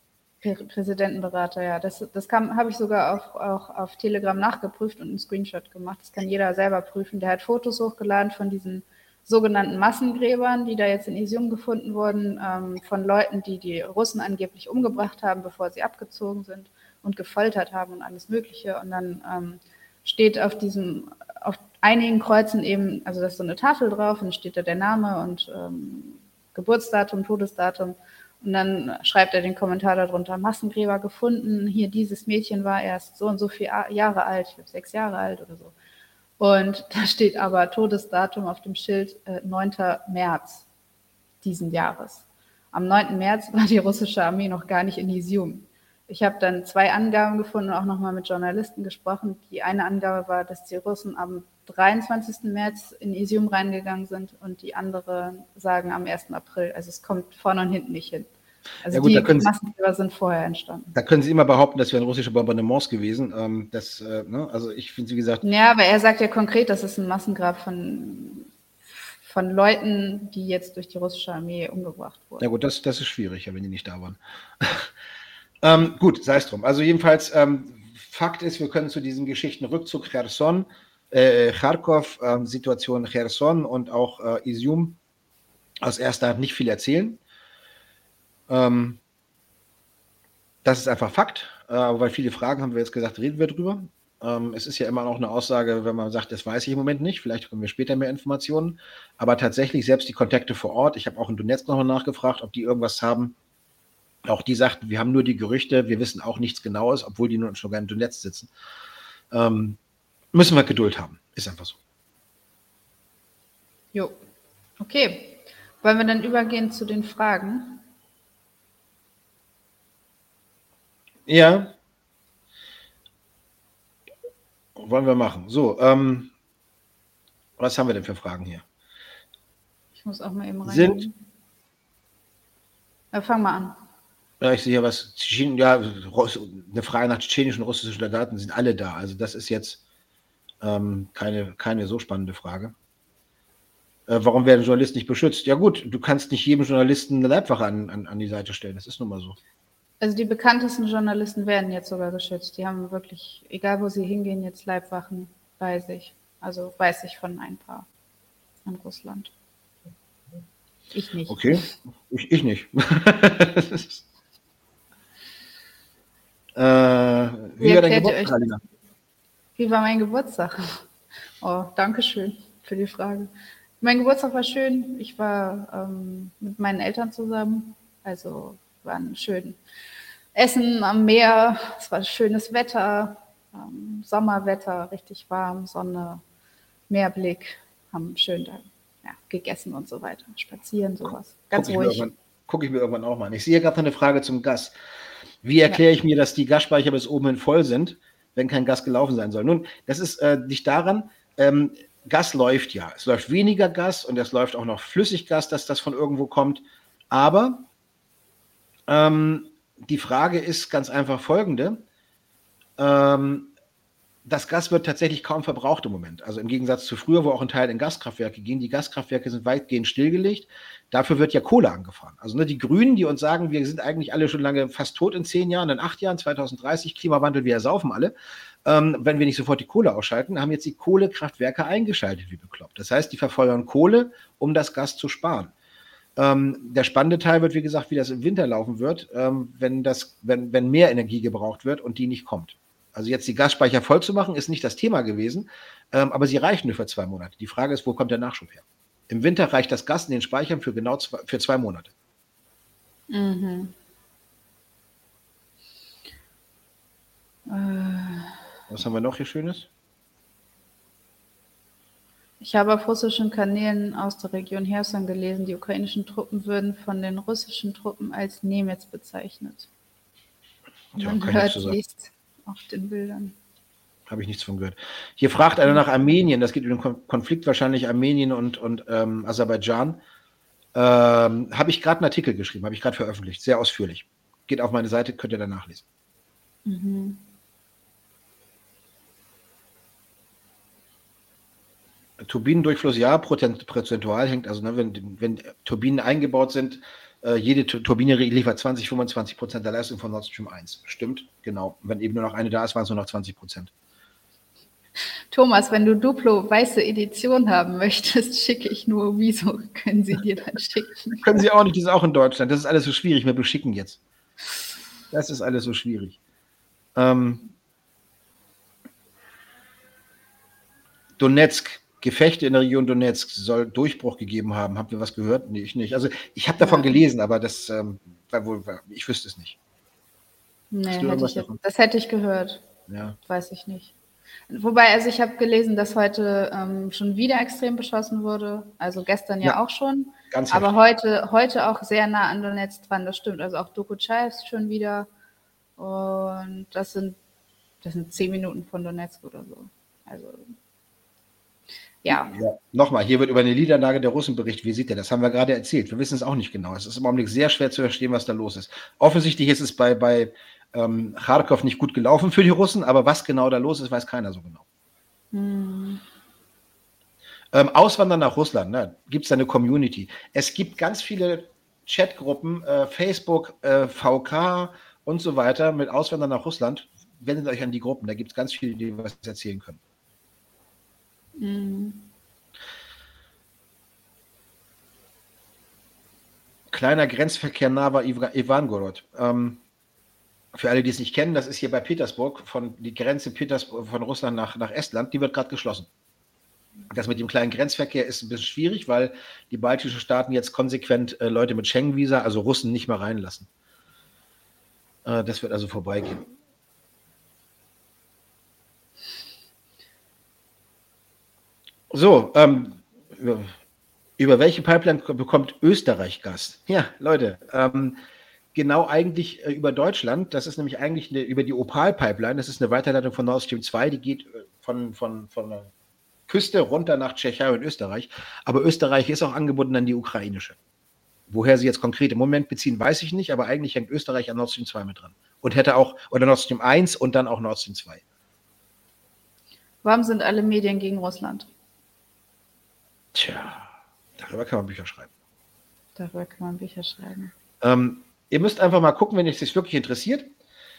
Präsidentenberater, ja. Das, das habe ich sogar auch, auch auf Telegram nachgeprüft und einen Screenshot gemacht. Das kann jeder selber prüfen. Der hat Fotos hochgeladen von diesen sogenannten Massengräbern, die da jetzt in Isium gefunden wurden, ähm, von Leuten, die die Russen angeblich umgebracht haben, bevor sie abgezogen sind und gefoltert haben und alles Mögliche. Und dann ähm, steht auf diesem, auf einigen Kreuzen eben, also da ist so eine Tafel drauf und steht da der Name und ähm, Geburtsdatum, Todesdatum. Und dann schreibt er den Kommentar darunter, Massengräber gefunden, hier dieses Mädchen war erst so und so viele Jahre alt, ich glaube sechs Jahre alt oder so. Und da steht aber Todesdatum auf dem Schild äh, 9. März diesen Jahres. Am 9. März war die russische Armee noch gar nicht in Isium. Ich habe dann zwei Angaben gefunden und auch nochmal mit Journalisten gesprochen. Die eine Angabe war, dass die Russen am 23. März in Isium reingegangen sind und die andere sagen am 1. April. Also es kommt vorne und hinten nicht hin. Also ja gut, die Massengräber sind vorher entstanden. Da können Sie immer behaupten, das wären russische Bombardements gewesen. Ähm, das, äh, ne? Also ich finde, wie gesagt. Ja, aber er sagt ja konkret, das ist ein Massengrab von, von Leuten, die jetzt durch die russische Armee umgebracht wurden. Ja gut, das, das ist schwierig, wenn die nicht da waren. *laughs* ähm, gut, sei es drum. Also jedenfalls, ähm, Fakt ist, wir können zu diesen Geschichten Rückzug Cherson, äh, Kharkov, äh, Situation Cherson und auch äh, Isium aus erster Hand nicht viel erzählen. Ähm, das ist einfach Fakt, äh, weil viele Fragen haben wir jetzt gesagt, reden wir drüber. Ähm, es ist ja immer noch eine Aussage, wenn man sagt, das weiß ich im Moment nicht, vielleicht kommen wir später mehr Informationen. Aber tatsächlich, selbst die Kontakte vor Ort, ich habe auch in Donetsk nochmal nachgefragt, ob die irgendwas haben. Auch die sagten, wir haben nur die Gerüchte, wir wissen auch nichts Genaues, obwohl die nur schon gar in Donetsk sitzen. Ähm, müssen wir Geduld haben. Ist einfach so. Jo. Okay. Wollen wir dann übergehen zu den Fragen? Ja. Wollen wir machen. So, ähm, was haben wir denn für Fragen hier? Ich muss auch mal eben rein. Sind. Ja, fang mal an. Ja, ich sehe hier was. Ja, eine Frage nach tschetschenischen und russischen Soldaten sind alle da. Also, das ist jetzt ähm, keine, keine so spannende Frage. Äh, warum werden Journalisten nicht beschützt? Ja, gut, du kannst nicht jedem Journalisten eine Leibwache an, an, an die Seite stellen. Das ist nun mal so. Also die bekanntesten Journalisten werden jetzt sogar geschützt. Die haben wirklich, egal wo sie hingehen, jetzt Leibwachen bei sich. Also weiß ich von ein paar in Russland. Ich nicht. Okay, ich, ich nicht. *laughs* äh, wie, war dein Geburtstag, Wie war mein Geburtstag? Oh, danke schön für die Frage. Mein Geburtstag war schön. Ich war ähm, mit meinen Eltern zusammen. Also waren schön Essen am Meer, es war schönes Wetter, ähm, Sommerwetter, richtig warm, Sonne, Meerblick, haben schön da ja, gegessen und so weiter, spazieren, sowas. Ganz Guck ruhig. Gucke ich mir irgendwann auch mal an. Ich sehe gerade eine Frage zum Gas. Wie erkläre ja. ich mir, dass die Gasspeicher bis oben hin voll sind, wenn kein Gas gelaufen sein soll? Nun, das ist äh, nicht daran, ähm, Gas läuft ja. Es läuft weniger Gas und es läuft auch noch Flüssiggas, dass das von irgendwo kommt. Aber ähm, die Frage ist ganz einfach folgende. Ähm, das Gas wird tatsächlich kaum verbraucht im Moment. Also im Gegensatz zu früher, wo auch ein Teil in Gaskraftwerke ging. Die Gaskraftwerke sind weitgehend stillgelegt. Dafür wird ja Kohle angefahren. Also ne, die Grünen, die uns sagen, wir sind eigentlich alle schon lange fast tot in zehn Jahren, in acht Jahren, 2030, Klimawandel, wir ersaufen alle. Ähm, wenn wir nicht sofort die Kohle ausschalten, haben jetzt die Kohlekraftwerke eingeschaltet, wie bekloppt. Das heißt, die verfeuern Kohle, um das Gas zu sparen. Ähm, der spannende Teil wird, wie gesagt, wie das im Winter laufen wird, ähm, wenn, das, wenn, wenn mehr Energie gebraucht wird und die nicht kommt. Also jetzt die Gasspeicher voll zu machen, ist nicht das Thema gewesen, ähm, aber sie reichen nur für zwei Monate. Die Frage ist, wo kommt der Nachschub her? Im Winter reicht das Gas in den Speichern für genau zwei, für zwei Monate. Mhm. Was haben wir noch hier Schönes? Ich habe auf russischen Kanälen aus der Region Herson gelesen, die ukrainischen Truppen würden von den russischen Truppen als Nemetz bezeichnet. Man hört, liest auf den Bildern. Habe ich nichts von gehört. Hier fragt einer nach Armenien. Das geht über den Konflikt wahrscheinlich Armenien und, und ähm, Aserbaidschan. Ähm, habe ich gerade einen Artikel geschrieben, habe ich gerade veröffentlicht, sehr ausführlich. Geht auf meine Seite, könnt ihr dann nachlesen. Mhm. Turbinendurchfluss ja, prozentual hängt, also ne, wenn, wenn Turbinen eingebaut sind, äh, jede Turbine liefert 20, 25 Prozent der Leistung von Nord Stream 1. Stimmt, genau. Wenn eben nur noch eine da ist, waren es nur noch 20 Prozent. Thomas, wenn du Duplo weiße Edition haben möchtest, *laughs* schicke ich nur. Wieso können sie dir dann schicken? *laughs* können sie auch nicht, die ist auch in Deutschland. Das ist alles so schwierig. Wir beschicken jetzt. Das ist alles so schwierig. Ähm, Donetsk, Gefechte in der Region Donetsk soll Durchbruch gegeben haben. Habt ihr was gehört? Nee, ich nicht. Also ich habe davon gelesen, aber das ähm, war wohl, ich wüsste es nicht. Nee, hätte ich, das hätte ich gehört. Ja. Weiß ich nicht. Wobei, also ich habe gelesen, dass heute ähm, schon wieder extrem beschossen wurde. Also gestern ja, ja auch schon. Ganz aber heute, heute auch sehr nah an Donetsk dran, das stimmt. Also auch Dokuchaev schon wieder. Und das sind, das sind zehn Minuten von Donetsk oder so. Also ja. ja. Nochmal, hier wird über eine Niederlage der Russen berichtet. Wie sieht der? Das haben wir gerade erzählt. Wir wissen es auch nicht genau. Es ist im Augenblick sehr schwer zu verstehen, was da los ist. Offensichtlich ist es bei, bei ähm, Kharkov nicht gut gelaufen für die Russen, aber was genau da los ist, weiß keiner so genau. Hm. Ähm, Auswandern nach Russland, ne? gibt es da eine Community? Es gibt ganz viele Chatgruppen, äh, Facebook, äh, VK und so weiter mit Auswandern nach Russland. Wendet euch an die Gruppen, da gibt es ganz viele, die was erzählen können. Mhm. Kleiner Grenzverkehr Nava Ivangorod. Ähm, für alle, die es nicht kennen, das ist hier bei Petersburg, von die Grenze Petersburg, von Russland nach, nach Estland, die wird gerade geschlossen. Das mit dem kleinen Grenzverkehr ist ein bisschen schwierig, weil die baltischen Staaten jetzt konsequent äh, Leute mit Schengen-Visa, also Russen, nicht mehr reinlassen. Äh, das wird also vorbeigehen. So, ähm, über welche Pipeline bekommt Österreich Gas? Ja, Leute, ähm, genau eigentlich äh, über Deutschland. Das ist nämlich eigentlich eine, über die Opal-Pipeline. Das ist eine Weiterleitung von Nord Stream 2. Die geht äh, von, von, von der Küste runter nach Tschechei und Österreich. Aber Österreich ist auch angebunden an die ukrainische. Woher sie jetzt konkret im Moment beziehen, weiß ich nicht, aber eigentlich hängt Österreich an Nord Stream 2 mit dran. Und hätte auch, oder Nord Stream 1 und dann auch Nord Stream 2. Warum sind alle Medien gegen Russland? Tja, darüber kann man Bücher schreiben. Darüber kann man Bücher schreiben. Ähm, ihr müsst einfach mal gucken, wenn euch das wirklich interessiert,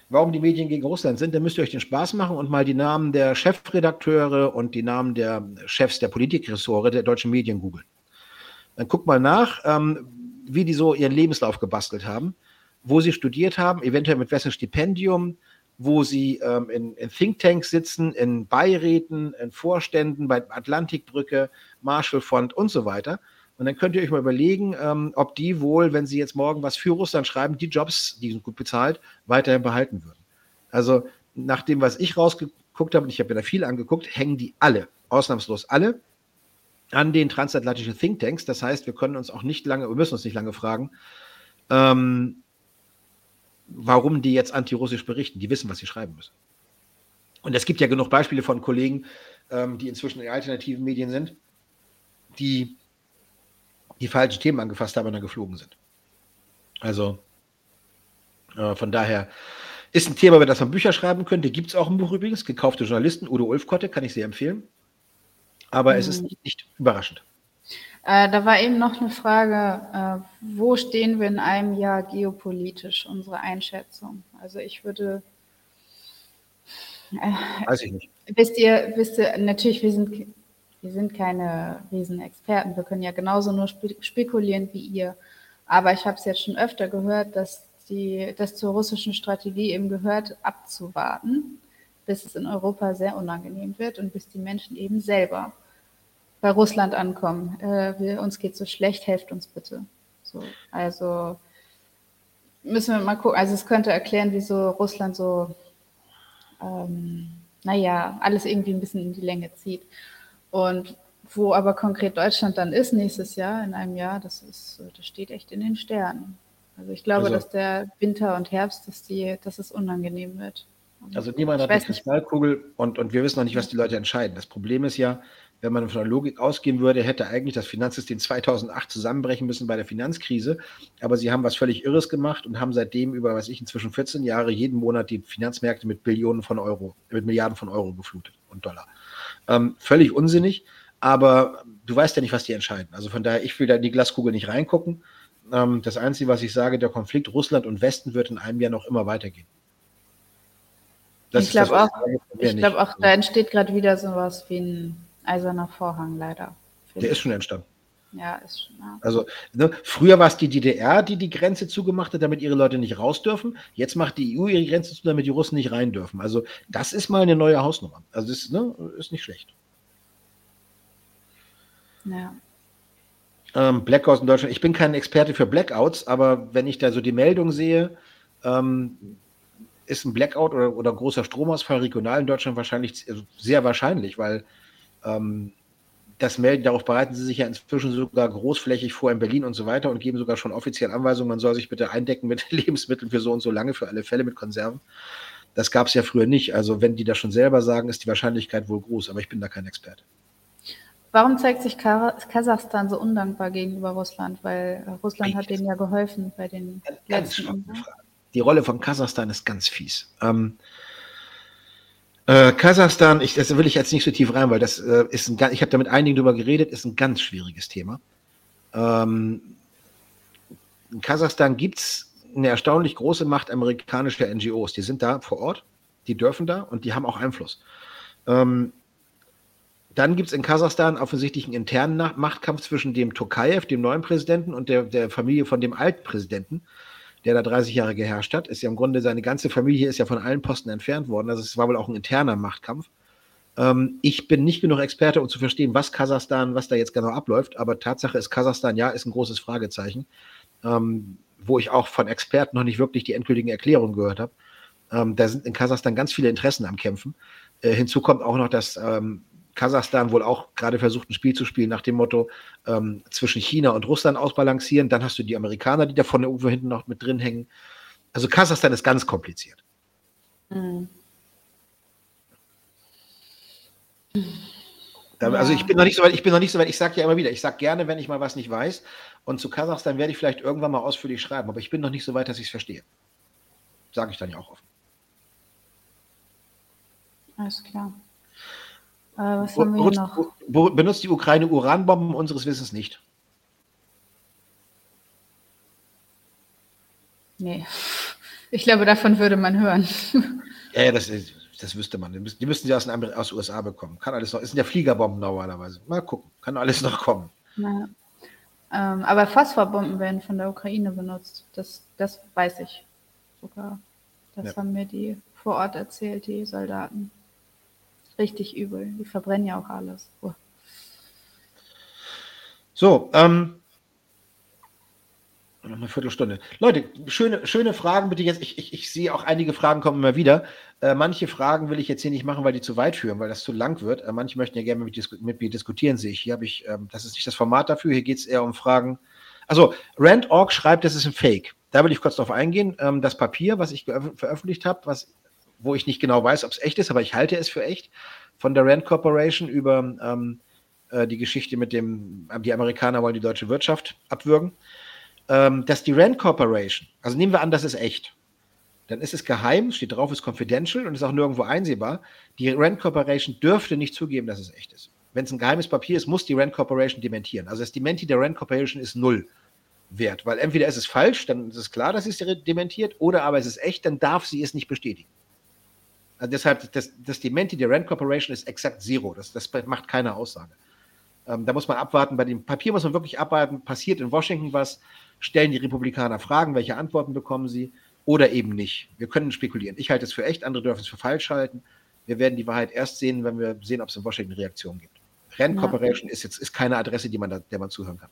warum die Medien gegen Russland sind, dann müsst ihr euch den Spaß machen und mal die Namen der Chefredakteure und die Namen der Chefs der Politikressort der deutschen Medien googeln. Dann guckt mal nach, ähm, wie die so ihren Lebenslauf gebastelt haben, wo sie studiert haben, eventuell mit wessen Stipendium, wo sie ähm, in, in Thinktanks sitzen, in Beiräten, in Vorständen bei Atlantikbrücke, Marshallfond und so weiter. Und dann könnt ihr euch mal überlegen, ähm, ob die wohl, wenn sie jetzt morgen was für Russland schreiben, die Jobs, die sind gut bezahlt, weiterhin behalten würden. Also nach dem, was ich rausgeguckt habe, und ich habe mir da viel angeguckt, hängen die alle, ausnahmslos alle, an den transatlantischen Thinktanks. Das heißt, wir können uns auch nicht lange, wir müssen uns nicht lange fragen, ähm, warum die jetzt antirussisch berichten. Die wissen, was sie schreiben müssen. Und es gibt ja genug Beispiele von Kollegen, ähm, die inzwischen in alternativen Medien sind, die die falschen Themen angefasst haben und dann geflogen sind. Also äh, von daher, Ist ein Thema, über das man Bücher schreiben könnte. Gibt es auch ein Buch übrigens, Gekaufte Journalisten, Udo Ulfkotte, kann ich sehr empfehlen. Aber mhm. es ist mhm. nicht, nicht überraschend. Äh, da war eben noch eine Frage, äh, wo stehen wir in einem Jahr geopolitisch, unsere Einschätzung? Also ich würde. Äh, Weiß ich nicht. Wisst ihr, wisst ihr, natürlich, wir sind, wir sind keine Riesenexperten. Wir können ja genauso nur spekulieren wie ihr. Aber ich habe es jetzt schon öfter gehört, dass, die, dass zur russischen Strategie eben gehört, abzuwarten, bis es in Europa sehr unangenehm wird und bis die Menschen eben selber bei Russland ankommen. Äh, wir, uns geht so schlecht, helft uns bitte. So, also müssen wir mal gucken. Also es könnte erklären, wieso Russland so, ähm, naja, alles irgendwie ein bisschen in die Länge zieht. Und wo aber konkret Deutschland dann ist nächstes Jahr, in einem Jahr, das ist, das steht echt in den Sternen. Also ich glaube, also, dass der Winter und Herbst, dass die, dass es unangenehm wird. Also niemand hat eine Kristallkugel und, und wir wissen noch nicht, was die Leute entscheiden. Das Problem ist ja, wenn man von der Logik ausgehen würde, hätte eigentlich das Finanzsystem 2008 zusammenbrechen müssen bei der Finanzkrise. Aber sie haben was völlig Irres gemacht und haben seitdem über, was ich, inzwischen 14 Jahre jeden Monat die Finanzmärkte mit Billionen von Euro, mit Milliarden von Euro geflutet und Dollar. Ähm, völlig unsinnig, aber du weißt ja nicht, was die entscheiden. Also von daher, ich will da in die Glaskugel nicht reingucken. Ähm, das Einzige, was ich sage, der Konflikt Russland und Westen wird in einem Jahr noch immer weitergehen. Das ich glaube auch, ich glaube auch, da entsteht gerade wieder sowas wie ein eiserner Vorhang leider. Der ist schon entstanden. Ja, ist schon. Ja. Also ne, früher war es die DDR, die die Grenze zugemacht hat, damit ihre Leute nicht raus dürfen. Jetzt macht die EU ihre Grenze zu, damit die Russen nicht rein dürfen. Also das ist mal eine neue Hausnummer. Also das ne, ist nicht schlecht. Ja. Ähm, Blackouts in Deutschland. Ich bin kein Experte für Blackouts, aber wenn ich da so die Meldung sehe, ähm, ist ein Blackout oder, oder großer Stromausfall regional in Deutschland wahrscheinlich also sehr wahrscheinlich, weil ähm, das melden, darauf bereiten sie sich ja inzwischen sogar großflächig vor in Berlin und so weiter und geben sogar schon offiziell Anweisungen, man soll sich bitte eindecken mit *laughs* Lebensmitteln für so und so lange, für alle Fälle mit Konserven. Das gab es ja früher nicht. Also wenn die das schon selber sagen, ist die Wahrscheinlichkeit wohl groß, aber ich bin da kein Experte. Warum zeigt sich Kasachstan so undankbar gegenüber Russland? Weil Russland hat denen ja geholfen bei den ganz letzten. Die Rolle von Kasachstan ist ganz fies. Ähm, äh, Kasachstan, ich, das will ich jetzt nicht so tief rein, weil das äh, ist ein, ich habe da mit einigen drüber geredet, ist ein ganz schwieriges Thema. Ähm, in Kasachstan gibt es eine erstaunlich große Macht amerikanischer NGOs. Die sind da vor Ort, die dürfen da und die haben auch Einfluss. Ähm, dann gibt es in Kasachstan offensichtlich einen internen Machtkampf zwischen dem Tokayev, dem neuen Präsidenten, und der, der Familie von dem alten Präsidenten der da 30 Jahre geherrscht hat. Ist ja im Grunde, seine ganze Familie ist ja von allen Posten entfernt worden. Also es war wohl auch ein interner Machtkampf. Ähm, ich bin nicht genug Experte, um zu verstehen, was Kasachstan, was da jetzt genau abläuft. Aber Tatsache ist, Kasachstan, ja, ist ein großes Fragezeichen, ähm, wo ich auch von Experten noch nicht wirklich die endgültigen Erklärungen gehört habe. Ähm, da sind in Kasachstan ganz viele Interessen am Kämpfen. Äh, hinzu kommt auch noch, dass ähm, Kasachstan wohl auch gerade versucht, ein Spiel zu spielen nach dem Motto ähm, zwischen China und Russland ausbalancieren. Dann hast du die Amerikaner, die da vorne irgendwo hinten noch mit drin hängen. Also Kasachstan ist ganz kompliziert. Mhm. Ja. Also ich bin noch nicht so weit, ich bin noch nicht so weit, ich sage ja immer wieder, ich sage gerne, wenn ich mal was nicht weiß. Und zu Kasachstan werde ich vielleicht irgendwann mal ausführlich schreiben, aber ich bin noch nicht so weit, dass ich es verstehe. Sage ich dann ja auch offen. Alles klar. Äh, was haben wir noch? Benutzt die Ukraine Uranbomben unseres Wissens nicht? Nee. Ich glaube, davon würde man hören. *laughs* Ja, ja das, das wüsste man. Die müssten sie aus den aus USA bekommen. Kann alles noch. Es sind ja Fliegerbomben normalerweise. Mal gucken. Kann alles *laughs* noch kommen. Naja. Ähm, aber Phosphorbomben werden von der Ukraine benutzt. Das, das weiß ich sogar. Das ja. haben mir die vor Ort erzählt, die Soldaten richtig übel. Die verbrennen ja auch alles. Oh. So, ähm, noch eine Viertelstunde. Leute, schöne, schöne Fragen bitte jetzt. Ich, ich, ich sehe auch einige Fragen kommen immer wieder. Äh, manche Fragen will ich jetzt hier nicht machen, weil die zu weit führen, weil das zu lang wird. Äh, manche möchten ja gerne mit, mit mir diskutieren, sehe ich. Hier habe ich, ähm, das ist nicht das Format dafür. Hier geht es eher um Fragen. Also, Rand.org schreibt, das ist ein Fake. Da will ich kurz drauf eingehen. Ähm, das Papier, was ich veröffentlicht habe, was wo ich nicht genau weiß, ob es echt ist, aber ich halte es für echt, von der Rand Corporation über ähm, äh, die Geschichte mit dem, äh, die Amerikaner wollen die deutsche Wirtschaft abwürgen, ähm, dass die Rand Corporation, also nehmen wir an, das ist echt, dann ist es geheim, steht drauf, ist confidential und ist auch nirgendwo einsehbar. Die Rand Corporation dürfte nicht zugeben, dass es echt ist. Wenn es ein geheimes Papier ist, muss die Rand Corporation dementieren. Also das Dementi der Rand Corporation ist null wert, weil entweder ist es falsch, dann ist es klar, dass sie es dementiert, oder aber es ist echt, dann darf sie es nicht bestätigen. Also deshalb, das, das Dementi der Rand Corporation ist exakt zero. Das, das macht keine Aussage. Ähm, da muss man abwarten. Bei dem Papier muss man wirklich abwarten. Passiert in Washington was? Stellen die Republikaner Fragen? Welche Antworten bekommen sie? Oder eben nicht. Wir können spekulieren. Ich halte es für echt, andere dürfen es für falsch halten. Wir werden die Wahrheit erst sehen, wenn wir sehen, ob es in Washington Reaktionen gibt. Rand ja. Corporation ist jetzt ist keine Adresse, die man da, der man zuhören kann.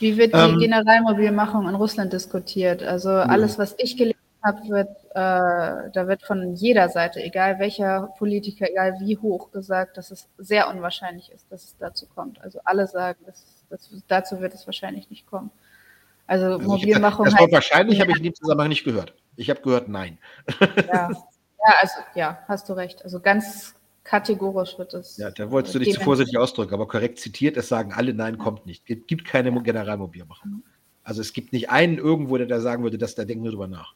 Wie wird die ähm, Generalmobilmachung in Russland diskutiert? Also alles, was ich gelesen habe, wird, äh, da wird von jeder Seite, egal welcher Politiker, egal wie hoch, gesagt, dass es sehr unwahrscheinlich ist, dass es dazu kommt. Also alle sagen, dass, dass dazu wird es wahrscheinlich nicht kommen. Also, also Mobilmachung. Das Wort wahrscheinlich habe ich in dem Zusammenhang nicht gehört. Ich habe gehört, nein. Ja. ja, also ja, hast du recht. Also ganz kategorisch wird es. Ja, da wolltest du dich zu vorsichtig ausdrücken, aber korrekt zitiert, es sagen alle, nein, kommt nicht. Es gibt keine ja. Generalmobilmachung. Also es gibt nicht einen irgendwo, der da sagen würde, dass da denken wir drüber nach.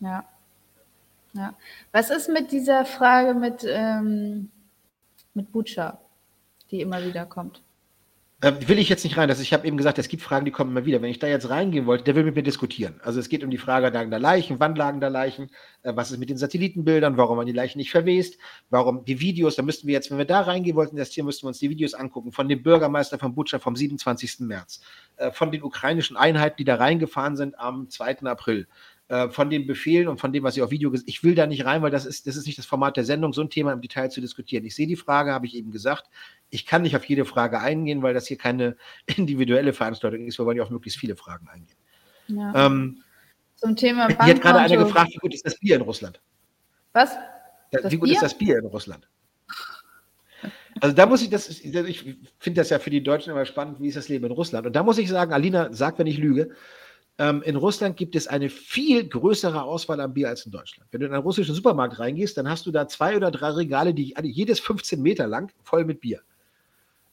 Ja. Ja. Was ist mit dieser Frage mit, ähm, mit Butscha, die immer wieder kommt? Äh, will ich jetzt nicht rein. Also ich habe eben gesagt, es gibt Fragen, die kommen immer wieder. Wenn ich da jetzt reingehen wollte, der will mit mir diskutieren. Also es geht um die Frage, lagen da Leichen, wann lagen da Leichen, äh, was ist mit den Satellitenbildern, warum man die Leichen nicht verwest, warum die Videos, da müssten wir jetzt, wenn wir da reingehen wollten, investieren, müssten wir uns die Videos angucken von dem Bürgermeister von Butscha vom 27. März, äh, von den ukrainischen Einheiten, die da reingefahren sind am 2. April, äh, von den Befehlen und von dem, was ich auf Video gesehen Ich will da nicht rein, weil das ist, das ist nicht das Format der Sendung, so ein Thema im Detail zu diskutieren. Ich sehe die Frage, habe ich eben gesagt. Ich kann nicht auf jede Frage eingehen, weil das hier keine *laughs* individuelle Veranstaltung ist. Wir wollen ja auf möglichst viele Fragen eingehen. Ja. Ähm, Zum Thema Bankkonto. Hier hat gerade einer gefragt, wie gut ist das Bier in Russland? Was? Das wie gut Bier? ist das Bier in Russland? Also da muss ich das, ich finde das ja für die Deutschen immer spannend, wie ist das Leben in Russland? Und da muss ich sagen, Alina sagt, wenn ich lüge, ähm, in Russland gibt es eine viel größere Auswahl an Bier als in Deutschland. Wenn du in einen russischen Supermarkt reingehst, dann hast du da zwei oder drei Regale, die jedes 15 Meter lang voll mit Bier.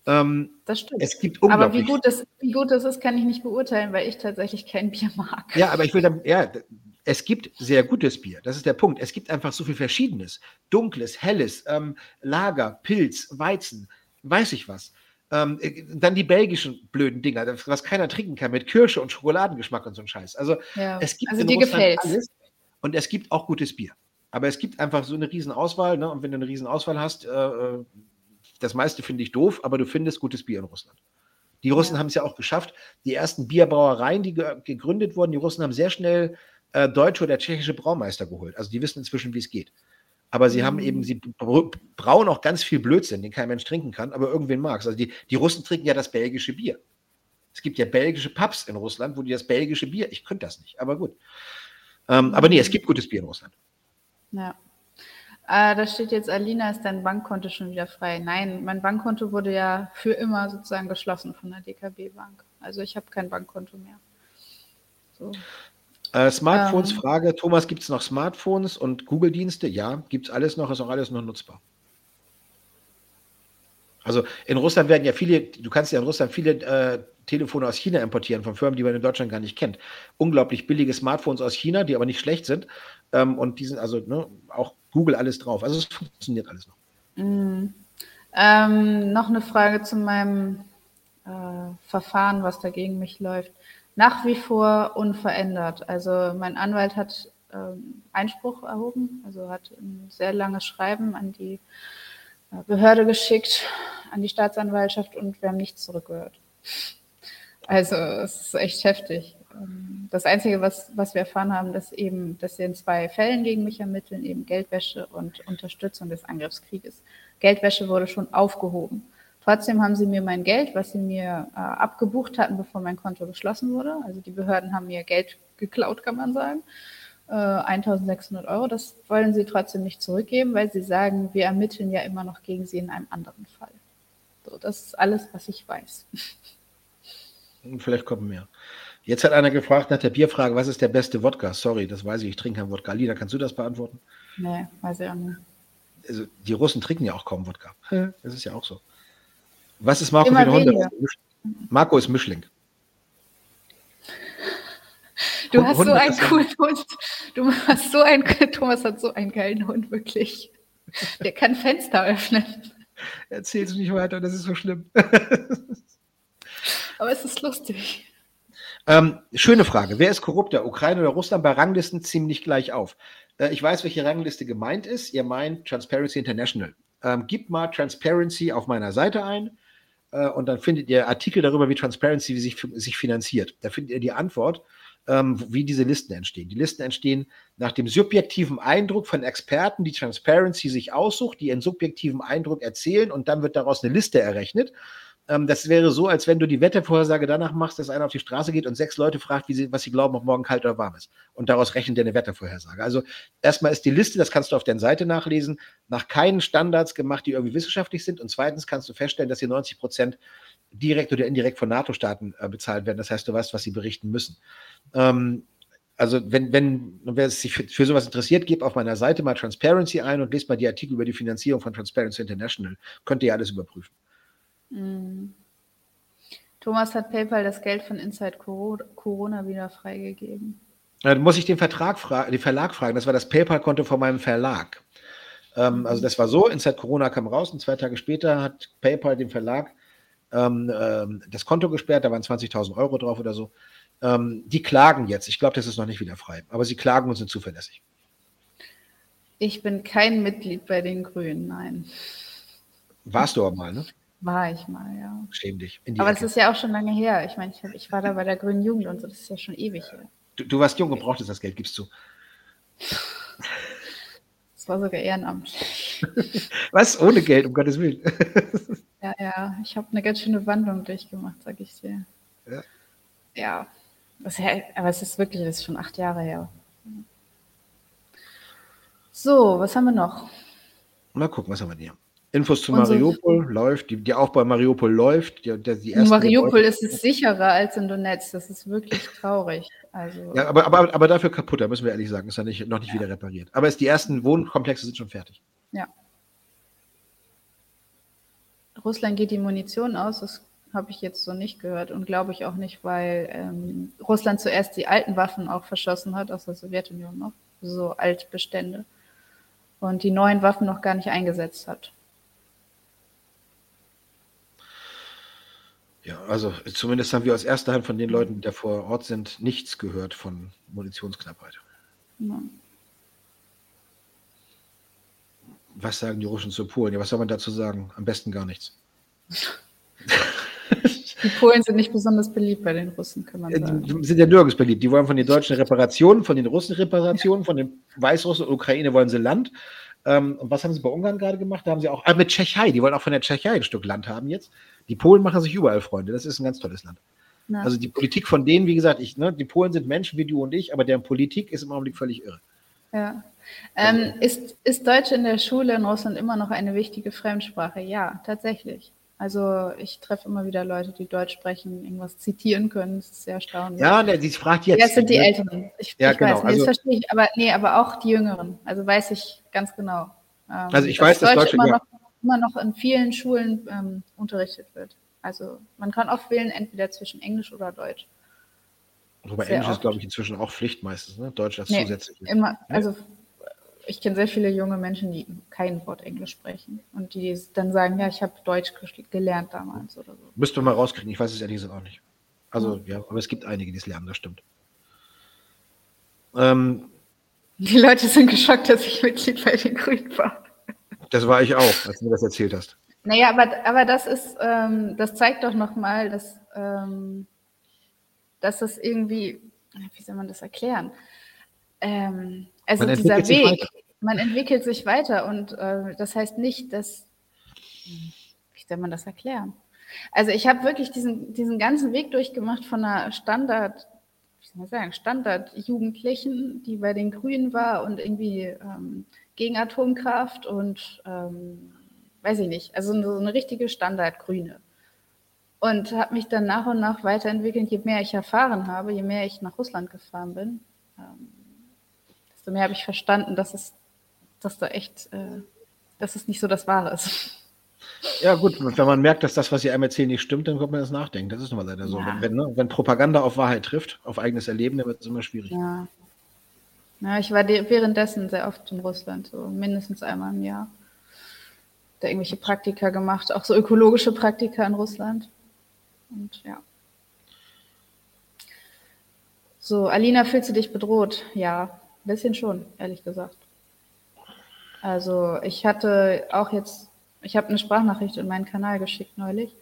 Ähm, das stimmt. Es gibt aber wie gut, das, wie gut das ist, kann ich nicht beurteilen, weil ich tatsächlich kein Bier mag. Ja, aber ich will dann, ja, es gibt sehr gutes Bier. Das ist der Punkt. Es gibt einfach so viel Verschiedenes. Dunkles, helles, ähm, Lager, Pilz, Weizen, weiß ich was. Ähm, äh, dann die belgischen blöden Dinger, was keiner trinken kann, mit Kirsche und Schokoladengeschmack und so ein Scheiß. Also ja. es gibt also in dir Russland alles und es gibt auch gutes Bier. Aber es gibt einfach so eine Riesenauswahl, ne? Und wenn du eine Riesenauswahl hast, äh, äh, das meiste finde ich doof, aber du findest gutes Bier in Russland. Die Russen ja. haben es ja auch geschafft. Die ersten Bierbrauereien, die ge gegründet wurden, die Russen haben sehr schnell äh, deutsche oder tschechische Braumeister geholt. Also die wissen inzwischen, wie es geht. Aber sie mhm. haben eben, sie brauen auch ganz viel Blödsinn, den kein Mensch trinken kann, aber irgendwen mag es. Also die, die Russen trinken ja das belgische Bier. Es gibt ja belgische Pubs in Russland, wo die das belgische Bier, ich könnte das nicht, aber gut. Ähm, aber nee, es gibt gutes Bier in Russland. Ja. Äh, da steht jetzt, Alina, ist dein Bankkonto schon wieder frei? Nein, mein Bankkonto wurde ja für immer sozusagen geschlossen von der DKB Bank. Also ich habe kein Bankkonto mehr. So. Äh, Smartphones, ähm, Frage, Thomas, gibt es noch Smartphones und Google-Dienste? Ja, gibt es alles noch, ist auch alles noch nutzbar. Also in Russland werden ja viele, du kannst ja in Russland viele äh, Telefone aus China importieren, von Firmen, die man in Deutschland gar nicht kennt. Unglaublich billige Smartphones aus China, die aber nicht schlecht sind. Ähm, und die sind also ne, auch Google alles drauf. Also es funktioniert alles noch. Mm. Ähm, noch eine Frage zu meinem äh, Verfahren, was dagegen mich läuft nach wie vor unverändert. Also mein Anwalt hat ähm, Einspruch erhoben, also hat ein sehr langes Schreiben an die äh, Behörde geschickt, an die Staatsanwaltschaft und wir haben nichts zurückgehört. Also es ist echt heftig. Ähm, das Einzige, was, was wir erfahren haben, dass eben, dass sie in zwei Fällen gegen mich ermitteln, eben Geldwäsche und Unterstützung des Angriffskrieges. Geldwäsche wurde schon aufgehoben. Trotzdem haben sie mir mein Geld, was sie mir äh, abgebucht hatten, bevor mein Konto geschlossen wurde. Also die Behörden haben mir Geld geklaut, kann man sagen. Äh, 1600 Euro. Das wollen sie trotzdem nicht zurückgeben, weil sie sagen, wir ermitteln ja immer noch gegen sie in einem anderen Fall. So, das ist alles, was ich weiß. *laughs* Vielleicht kommen mehr. Jetzt hat einer gefragt nach der Bierfrage, was ist der beste Wodka? Sorry, das weiß ich, ich trinke keinen Wodka. Lina, kannst du das beantworten? Nee, weiß ich auch nicht. Also, die Russen trinken ja auch kaum Wodka. Das ist ja auch so. Was ist Marco Immer für eine Hunde? Marco ist Mischling. Du hast so einen coolen Hund. Du hast so einen, *laughs* Thomas hat so einen geilen Hund, wirklich. Der kann Fenster öffnen. Erzähl es nicht weiter, das ist so schlimm. *laughs* Aber es ist lustig. Ähm, schöne Frage. Wer ist korrupter? Ukraine oder Russland? Bei Ranglisten ziemlich gleich auf. Äh, ich weiß, welche Rangliste gemeint ist. Ihr meint Transparency International. Ähm, gebt mal Transparency auf meiner Seite ein äh, und dann findet ihr Artikel darüber, wie Transparency sich, sich finanziert. Da findet ihr die Antwort, ähm, wie diese Listen entstehen. Die Listen entstehen nach dem subjektiven Eindruck von Experten, die Transparency sich aussucht, die ihren subjektiven Eindruck erzählen und dann wird daraus eine Liste errechnet. Ähm, das wäre so, als wenn du die Wettervorhersage danach machst, dass einer auf die Straße geht und sechs Leute fragt, sie, was sie glauben, ob morgen kalt oder warm ist. Und daraus rechnet er eine Wettervorhersage. Also erstmal ist die Liste, das kannst du auf der Seite nachlesen, nach keinen Standards gemacht, die irgendwie wissenschaftlich sind. Und zweitens kannst du feststellen, dass hier 90 Prozent direkt oder indirekt von NATO-Staaten äh, bezahlt werden. Das heißt, du weißt, was sie berichten müssen. Ähm, also wenn, wenn wer sich für, für, sowas interessiert, gebt auf meiner Seite mal Transparency ein und lest mal die Artikel über die Finanzierung von Transparency International. Könnt ihr alles überprüfen. Mhm. Thomas hat PayPal das Geld von Inside Corona wieder freigegeben. Dann muss ich den, Vertrag fra den Verlag fragen. Das war das PayPal-Konto von meinem Verlag. Ähm, also das war so, Inside Corona kam raus und zwei Tage später hat PayPal dem Verlag ähm, ähm, das Konto gesperrt, da waren 20.000 Euro drauf oder so. Ähm, die klagen jetzt. Ich glaube, das ist noch nicht wieder frei, aber sie klagen und sind zuverlässig. Ich bin kein Mitglied bei den Grünen, nein. Warst du aber mal, ne? War ich mal, ja. Schäm dich. Aber es ist ja auch schon lange her. Ich meine, ich, ich war da bei der Grünen Jugend und so, das ist ja schon ewig her. Du, du warst jung und brauchtest das Geld, gibst du. Das war sogar ehrenamtlich. *laughs* Was? Ohne Geld, um Gottes Willen. *laughs* ja, ja. Ich habe eine ganz schöne Wandlung durchgemacht, sag ich dir. Ja. Ja. Das, aber es ist wirklich, das ist schon acht Jahre her. So, was haben wir noch? Mal gucken, was haben wir hier? Infos zu Mariupol so, läuft, die, die Aufbau in Mariupol läuft. Die, die in Mariupol ist es sicherer als in Donetsk. Das ist wirklich traurig. Also, ja, aber, aber, aber dafür kaputt, da müssen wir ehrlich sagen, ist ja nicht, noch nicht ja. wieder repariert. Aber es, die ersten Wohnkomplexe sind schon fertig. Ja. Russland geht die Munition aus, das habe ich jetzt so nicht gehört und glaube ich auch nicht, weil ähm, Russland zuerst die alten Waffen auch verschossen hat aus der Sowjetunion noch, so Altbestände, und die neuen Waffen noch gar nicht eingesetzt hat. Ja, also zumindest haben wir aus erster Hand von den Leuten, die da vor Ort sind, nichts gehört von Munitionsknappheit. Ja. Was sagen die Russen zu Polen? Ja, was soll man dazu sagen? Am besten gar nichts. Die Polen sind nicht besonders beliebt bei den Russen, kann man sagen. Die sind ja nirgends beliebt. Die wollen von den Deutschen Reparationen, von den Russen Reparationen, von den Weißrussen und Ukraine wollen sie Land. Ähm, und was haben sie bei Ungarn gerade gemacht? Da haben sie auch, ah, mit Tschechei, die wollen auch von der Tschechei ein Stück Land haben jetzt. Die Polen machen sich überall Freunde. Das ist ein ganz tolles Land. Na. Also die Politik von denen, wie gesagt, ich, ne, die Polen sind Menschen wie du und ich, aber deren Politik ist im Augenblick völlig irre. Ja. Ähm, ist, ist Deutsch in der Schule in Russland immer noch eine wichtige Fremdsprache? Ja, tatsächlich. Also ich treffe immer wieder Leute, die Deutsch sprechen, irgendwas zitieren können. Das ist sehr erstaunlich. Ja, ne, sie fragt jetzt. Ja, sind die ne? Älteren. Ich, ja, ich genau. weiß, nee, also, das verstehe ich, aber nee, aber auch die Jüngeren. Also weiß ich ganz genau. Ähm, also ich weiß, dass Deutsch, Deutsch immer, noch, immer noch in vielen Schulen ähm, unterrichtet wird. Also man kann oft wählen, entweder zwischen Englisch oder Deutsch. Wobei Englisch oft. ist, glaube ich, inzwischen auch Pflicht meistens, ne? Deutsch als nee, zusätzlich. Immer, also ich kenne sehr viele junge Menschen, die kein Wort Englisch sprechen und die dann sagen, ja, ich habe Deutsch gelernt damals oder so. Müsste man mal rauskriegen, ich weiß es ehrlich gesagt auch nicht. Also ja, aber es gibt einige, die es lernen, das stimmt. Ähm, die Leute sind geschockt, dass ich Mitglied bei den Grünen war. Das war ich auch, als du mir das erzählt hast. Naja, aber, aber das ist, ähm, das zeigt doch nochmal, dass, ähm, dass das irgendwie, wie soll man das erklären? Ähm, also man dieser Weg, man entwickelt sich weiter und äh, das heißt nicht, dass, wie soll man das erklären? Also ich habe wirklich diesen, diesen ganzen Weg durchgemacht von einer Standard, wie soll man sagen, Standard-Jugendlichen, die bei den Grünen war und irgendwie ähm, gegen Atomkraft und ähm, weiß ich nicht, also so eine richtige Standardgrüne. Und habe mich dann nach und nach weiterentwickelt. Je mehr ich erfahren habe, je mehr ich nach Russland gefahren bin, ähm, desto mehr habe ich verstanden, dass es, dass da echt, äh, dass es nicht so das Wahre ist. Ja, gut, wenn man merkt, dass das, was sie einem erzählen, nicht stimmt, dann kommt man das nachdenken. Das ist nun mal leider so. Ja. Wenn, ne, wenn, Propaganda auf Wahrheit trifft, auf eigenes Erleben, dann wird es immer schwierig. Ja. ja ich war währenddessen sehr oft in Russland, so mindestens einmal im Jahr. Da irgendwelche Praktika gemacht, auch so ökologische Praktika in Russland. Und ja. So, Alina, fühlst du dich bedroht? Ja, bisschen schon, ehrlich gesagt. Also ich hatte auch jetzt, ich habe eine Sprachnachricht in meinen Kanal geschickt neulich.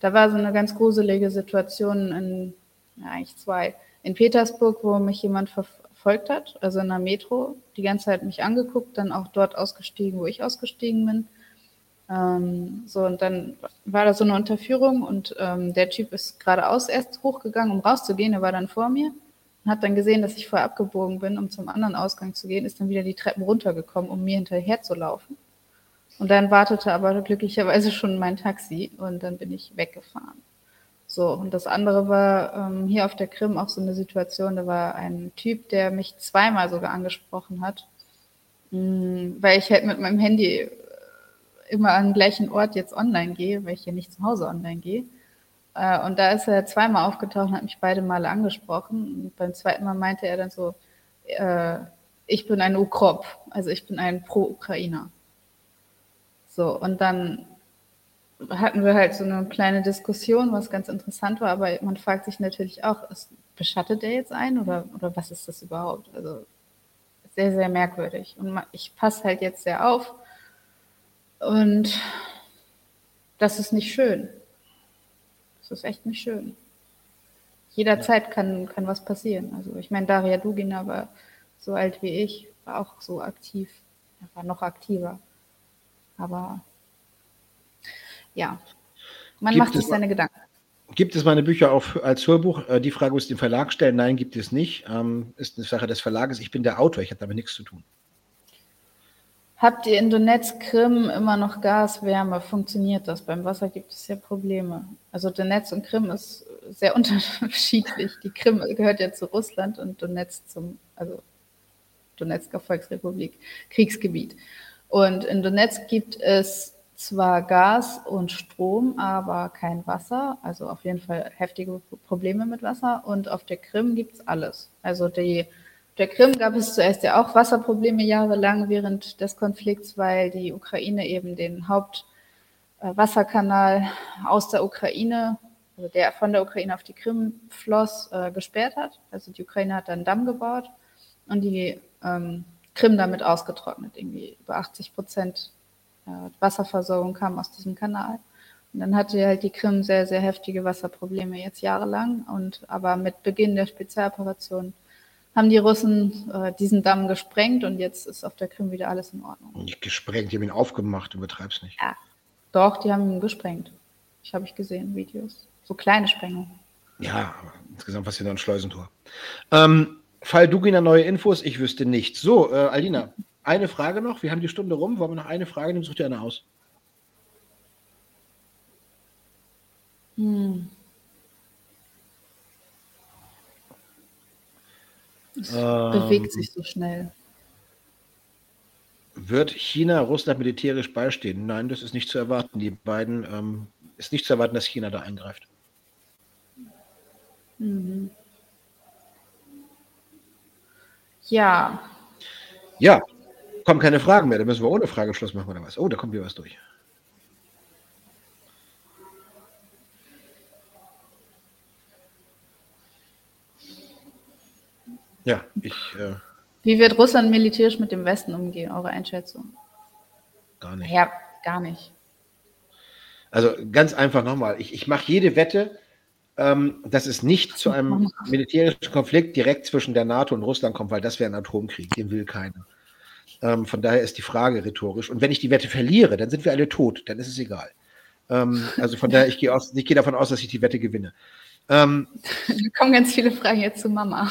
Da war so eine ganz gruselige Situation in, ja, eigentlich zwei, in Petersburg, wo mich jemand verfolgt hat, also in der Metro, die ganze Zeit mich angeguckt, dann auch dort ausgestiegen, wo ich ausgestiegen bin. Ähm, so, und dann war da so eine Unterführung und ähm, der Typ ist geradeaus erst hochgegangen, um rauszugehen, er war dann vor mir hat dann gesehen, dass ich vorher abgebogen bin, um zum anderen Ausgang zu gehen, ist dann wieder die Treppen runtergekommen, um mir hinterher zu laufen. Und dann wartete aber glücklicherweise schon mein Taxi und dann bin ich weggefahren. So, und das andere war ähm, hier auf der Krim auch so eine Situation, da war ein Typ, der mich zweimal sogar angesprochen hat, mh, mm, weil ich halt mit meinem Handy immer an den gleichen Ort jetzt online gehe, weil ich ja nicht zu Hause online gehe. Äh, und da ist er zweimal aufgetaucht und hat mich beide Male angesprochen. Und beim zweiten Mal meinte er dann so, äh, ich bin ein Ukrop, also ich bin ein Pro-Ukrainer. So, und dann hatten wir halt so eine kleine Diskussion, was ganz interessant war, aber man fragt sich natürlich auch, ist, beschattet er jetzt ein oder, oder was ist das überhaupt? Also sehr, sehr merkwürdig. Und ich passe halt jetzt sehr auf und das ist nicht schön. Das ist echt nicht schön. Jederzeit ja. kann, kann was passieren. Also ich meine, Daria Dugina war so alt wie ich, war auch so aktiv, er war noch aktiver. Aber ja, man gibt macht sich seine Gedanken. Gibt es meine Bücher auch als Hörbuch? Äh, die Frage ist den Verlag stellen. Nein, gibt es nicht. Ähm, ist eine Sache des Verlages. Ich bin der Autor, ich habe damit nichts zu tun. Habt ihr in Donetsk, Krim immer noch Gas, Wärme? Funktioniert das? Beim Wasser gibt es ja Probleme. Also Donetsk und Krim ist sehr *laughs* unterschiedlich. Die Krim gehört ja zu Russland und Donetsk zum, also Donetsker Volksrepublik, Kriegsgebiet. Und in Donetsk gibt es zwar Gas und Strom, aber kein Wasser. Also auf jeden Fall heftige Probleme mit Wasser. Und auf der Krim gibt es alles. Also die der Krim gab es zuerst ja auch Wasserprobleme jahrelang während des Konflikts, weil die Ukraine eben den Hauptwasserkanal äh, aus der Ukraine, also der von der Ukraine auf die Krim floss, äh, gesperrt hat. Also die Ukraine hat dann einen Damm gebaut und die ähm, Krim damit ausgetrocknet. Irgendwie über 80 Prozent äh, Wasserversorgung kam aus diesem Kanal. Und dann hatte halt die Krim sehr, sehr heftige Wasserprobleme jetzt jahrelang. Und aber mit Beginn der Spezialoperation haben die Russen äh, diesen Damm gesprengt und jetzt ist auf der Krim wieder alles in Ordnung. Nicht gesprengt, die haben ihn aufgemacht, du betreibst nicht. Ja, doch, die haben ihn gesprengt. Ich habe ich gesehen, Videos. So kleine Sprengungen. Ja, aber insgesamt was hier noch ein Schleusentor. Ähm, Fall Dugina neue Infos, ich wüsste nichts. So, äh, Alina, *laughs* eine Frage noch. Wir haben die Stunde rum. Wollen wir noch eine Frage nehmen? Such dir eine aus. Hm. Es ähm, bewegt sich so schnell. Wird China Russland militärisch beistehen? Nein, das ist nicht zu erwarten. Die beiden ähm, ist nicht zu erwarten, dass China da eingreift. Mhm. Ja. Ja, kommen keine Fragen mehr. Da müssen wir ohne Frage Schluss machen oder was? Oh, da kommt hier was durch. Ja, ich. Äh, Wie wird Russland militärisch mit dem Westen umgehen, eure Einschätzung? Gar nicht. Ja, gar nicht. Also ganz einfach nochmal, ich, ich mache jede Wette, ähm, dass es nicht zu einem militärischen Konflikt direkt zwischen der NATO und Russland kommt, weil das wäre ein Atomkrieg, den will keiner. Ähm, von daher ist die Frage rhetorisch. Und wenn ich die Wette verliere, dann sind wir alle tot, dann ist es egal. Ähm, also von daher, ich gehe geh davon aus, dass ich die Wette gewinne. Ähm, *laughs* da kommen ganz viele Fragen jetzt zu Mama.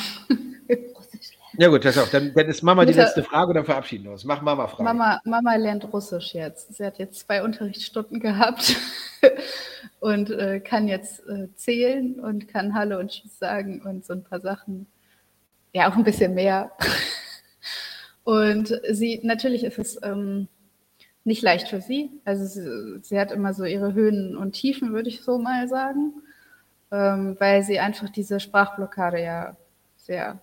Ja gut, das auch. Dann, dann ist Mama Mutter, die letzte Frage und dann verabschieden wir uns. Mach Mama Frage. Mama, Mama lernt Russisch jetzt. Sie hat jetzt zwei Unterrichtsstunden gehabt *laughs* und äh, kann jetzt äh, zählen und kann Hallo und Tschüss sagen und so ein paar Sachen. Ja, auch ein bisschen mehr. *laughs* und sie, natürlich ist es ähm, nicht leicht für sie. Also sie, sie hat immer so ihre Höhen und Tiefen, würde ich so mal sagen, ähm, weil sie einfach diese Sprachblockade ja sehr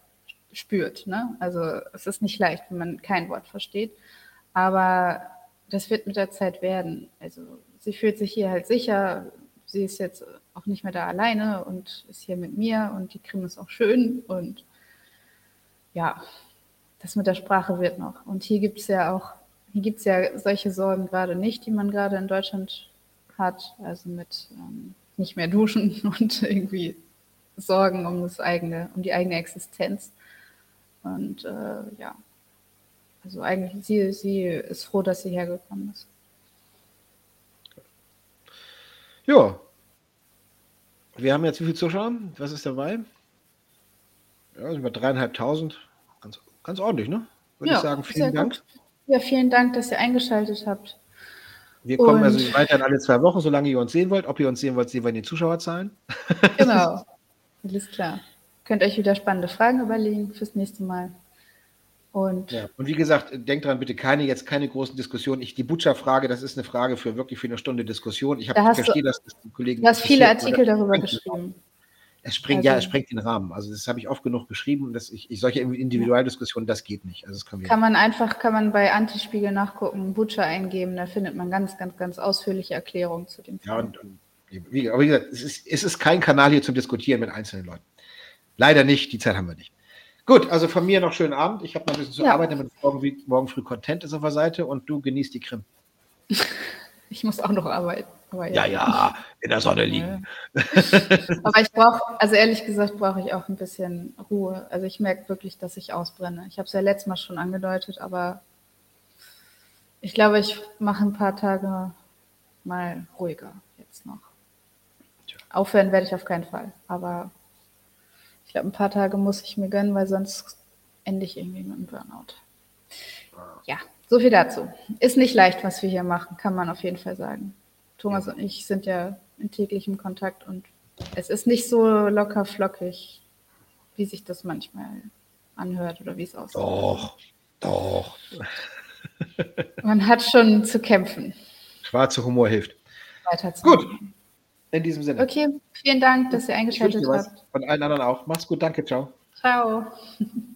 spürt. Ne? Also es ist nicht leicht, wenn man kein Wort versteht. Aber das wird mit der Zeit werden. Also sie fühlt sich hier halt sicher. Sie ist jetzt auch nicht mehr da alleine und ist hier mit mir und die Krim ist auch schön und ja, das mit der Sprache wird noch. Und hier gibt es ja auch, hier gibt es ja solche Sorgen gerade nicht, die man gerade in Deutschland hat, also mit ähm, nicht mehr duschen *laughs* und irgendwie Sorgen um das eigene, um die eigene Existenz. Und äh, ja, also eigentlich, sie, sie ist froh, dass sie hergekommen ist. Ja. Wir haben jetzt wie viele Zuschauer? Was ist dabei? Ja, über dreieinhalbtausend. Ganz, ganz ordentlich, ne? Würde ja, ich sagen. Vielen Dank. Gut. Ja, vielen Dank, dass ihr eingeschaltet habt. Wir kommen Und also weiterhin alle zwei Wochen, solange ihr uns sehen wollt. Ob ihr uns sehen wollt, sehen wir in den Zuschauerzahlen. Genau. *laughs* Alles klar. Könnt euch wieder spannende Fragen überlegen fürs nächste Mal. Und, ja. und wie gesagt, denkt dran, bitte keine, jetzt keine großen Diskussionen. Ich, die Butcher-Frage, das ist eine Frage für wirklich für eine Stunde Diskussion. Ich, hab, da ich verstehe, du, dass die Kollegen. Du hast viele Artikel darüber geschrieben. Es sprengt, also, ja, es sprengt den Rahmen. Also das habe ich oft genug geschrieben, dass ich, ich solche Individualdiskussionen, das geht nicht. Also das kann man einfach, kann man bei Antispiegel nachgucken, Butcher eingeben, da findet man ganz, ganz, ganz ausführliche Erklärungen zu dem Thema. Ja, und, und wie, aber wie gesagt, es ist, es ist kein Kanal hier zum Diskutieren mit einzelnen Leuten. Leider nicht, die Zeit haben wir nicht. Gut, also von mir noch schönen Abend. Ich habe noch ein bisschen zu ja. arbeiten, damit morgen, morgen früh Content ist auf der Seite und du genießt die Krim. *laughs* Ich muss auch noch arbeiten. Ja. ja. ja, in der Sonne liegen. Aber ich brauche, also ehrlich gesagt, brauche ich auch ein bisschen Ruhe. Also ich merke wirklich, dass ich ausbrenne. Ich habe es ja letztes Mal schon angedeutet, aber ich glaube, ich mache ein paar Tage mal ruhiger jetzt noch. Aufhören werde ich auf keinen Fall. Aber glaube, ein paar Tage muss ich mir gönnen, weil sonst ende ich irgendwie mit einem Burnout. Ja, so viel dazu. Ist nicht leicht, was wir hier machen, kann man auf jeden Fall sagen. Thomas und ich sind ja in täglichem Kontakt und es ist nicht so locker flockig, wie sich das manchmal anhört oder wie es aussieht. Doch, doch. Man hat schon zu kämpfen. Schwarzer Humor hilft. Weiter zu Gut. In diesem Sinne. Okay, vielen Dank, dass ihr eingeschaltet habt. Von allen anderen auch. Mach's gut, danke, ciao. Ciao. *laughs*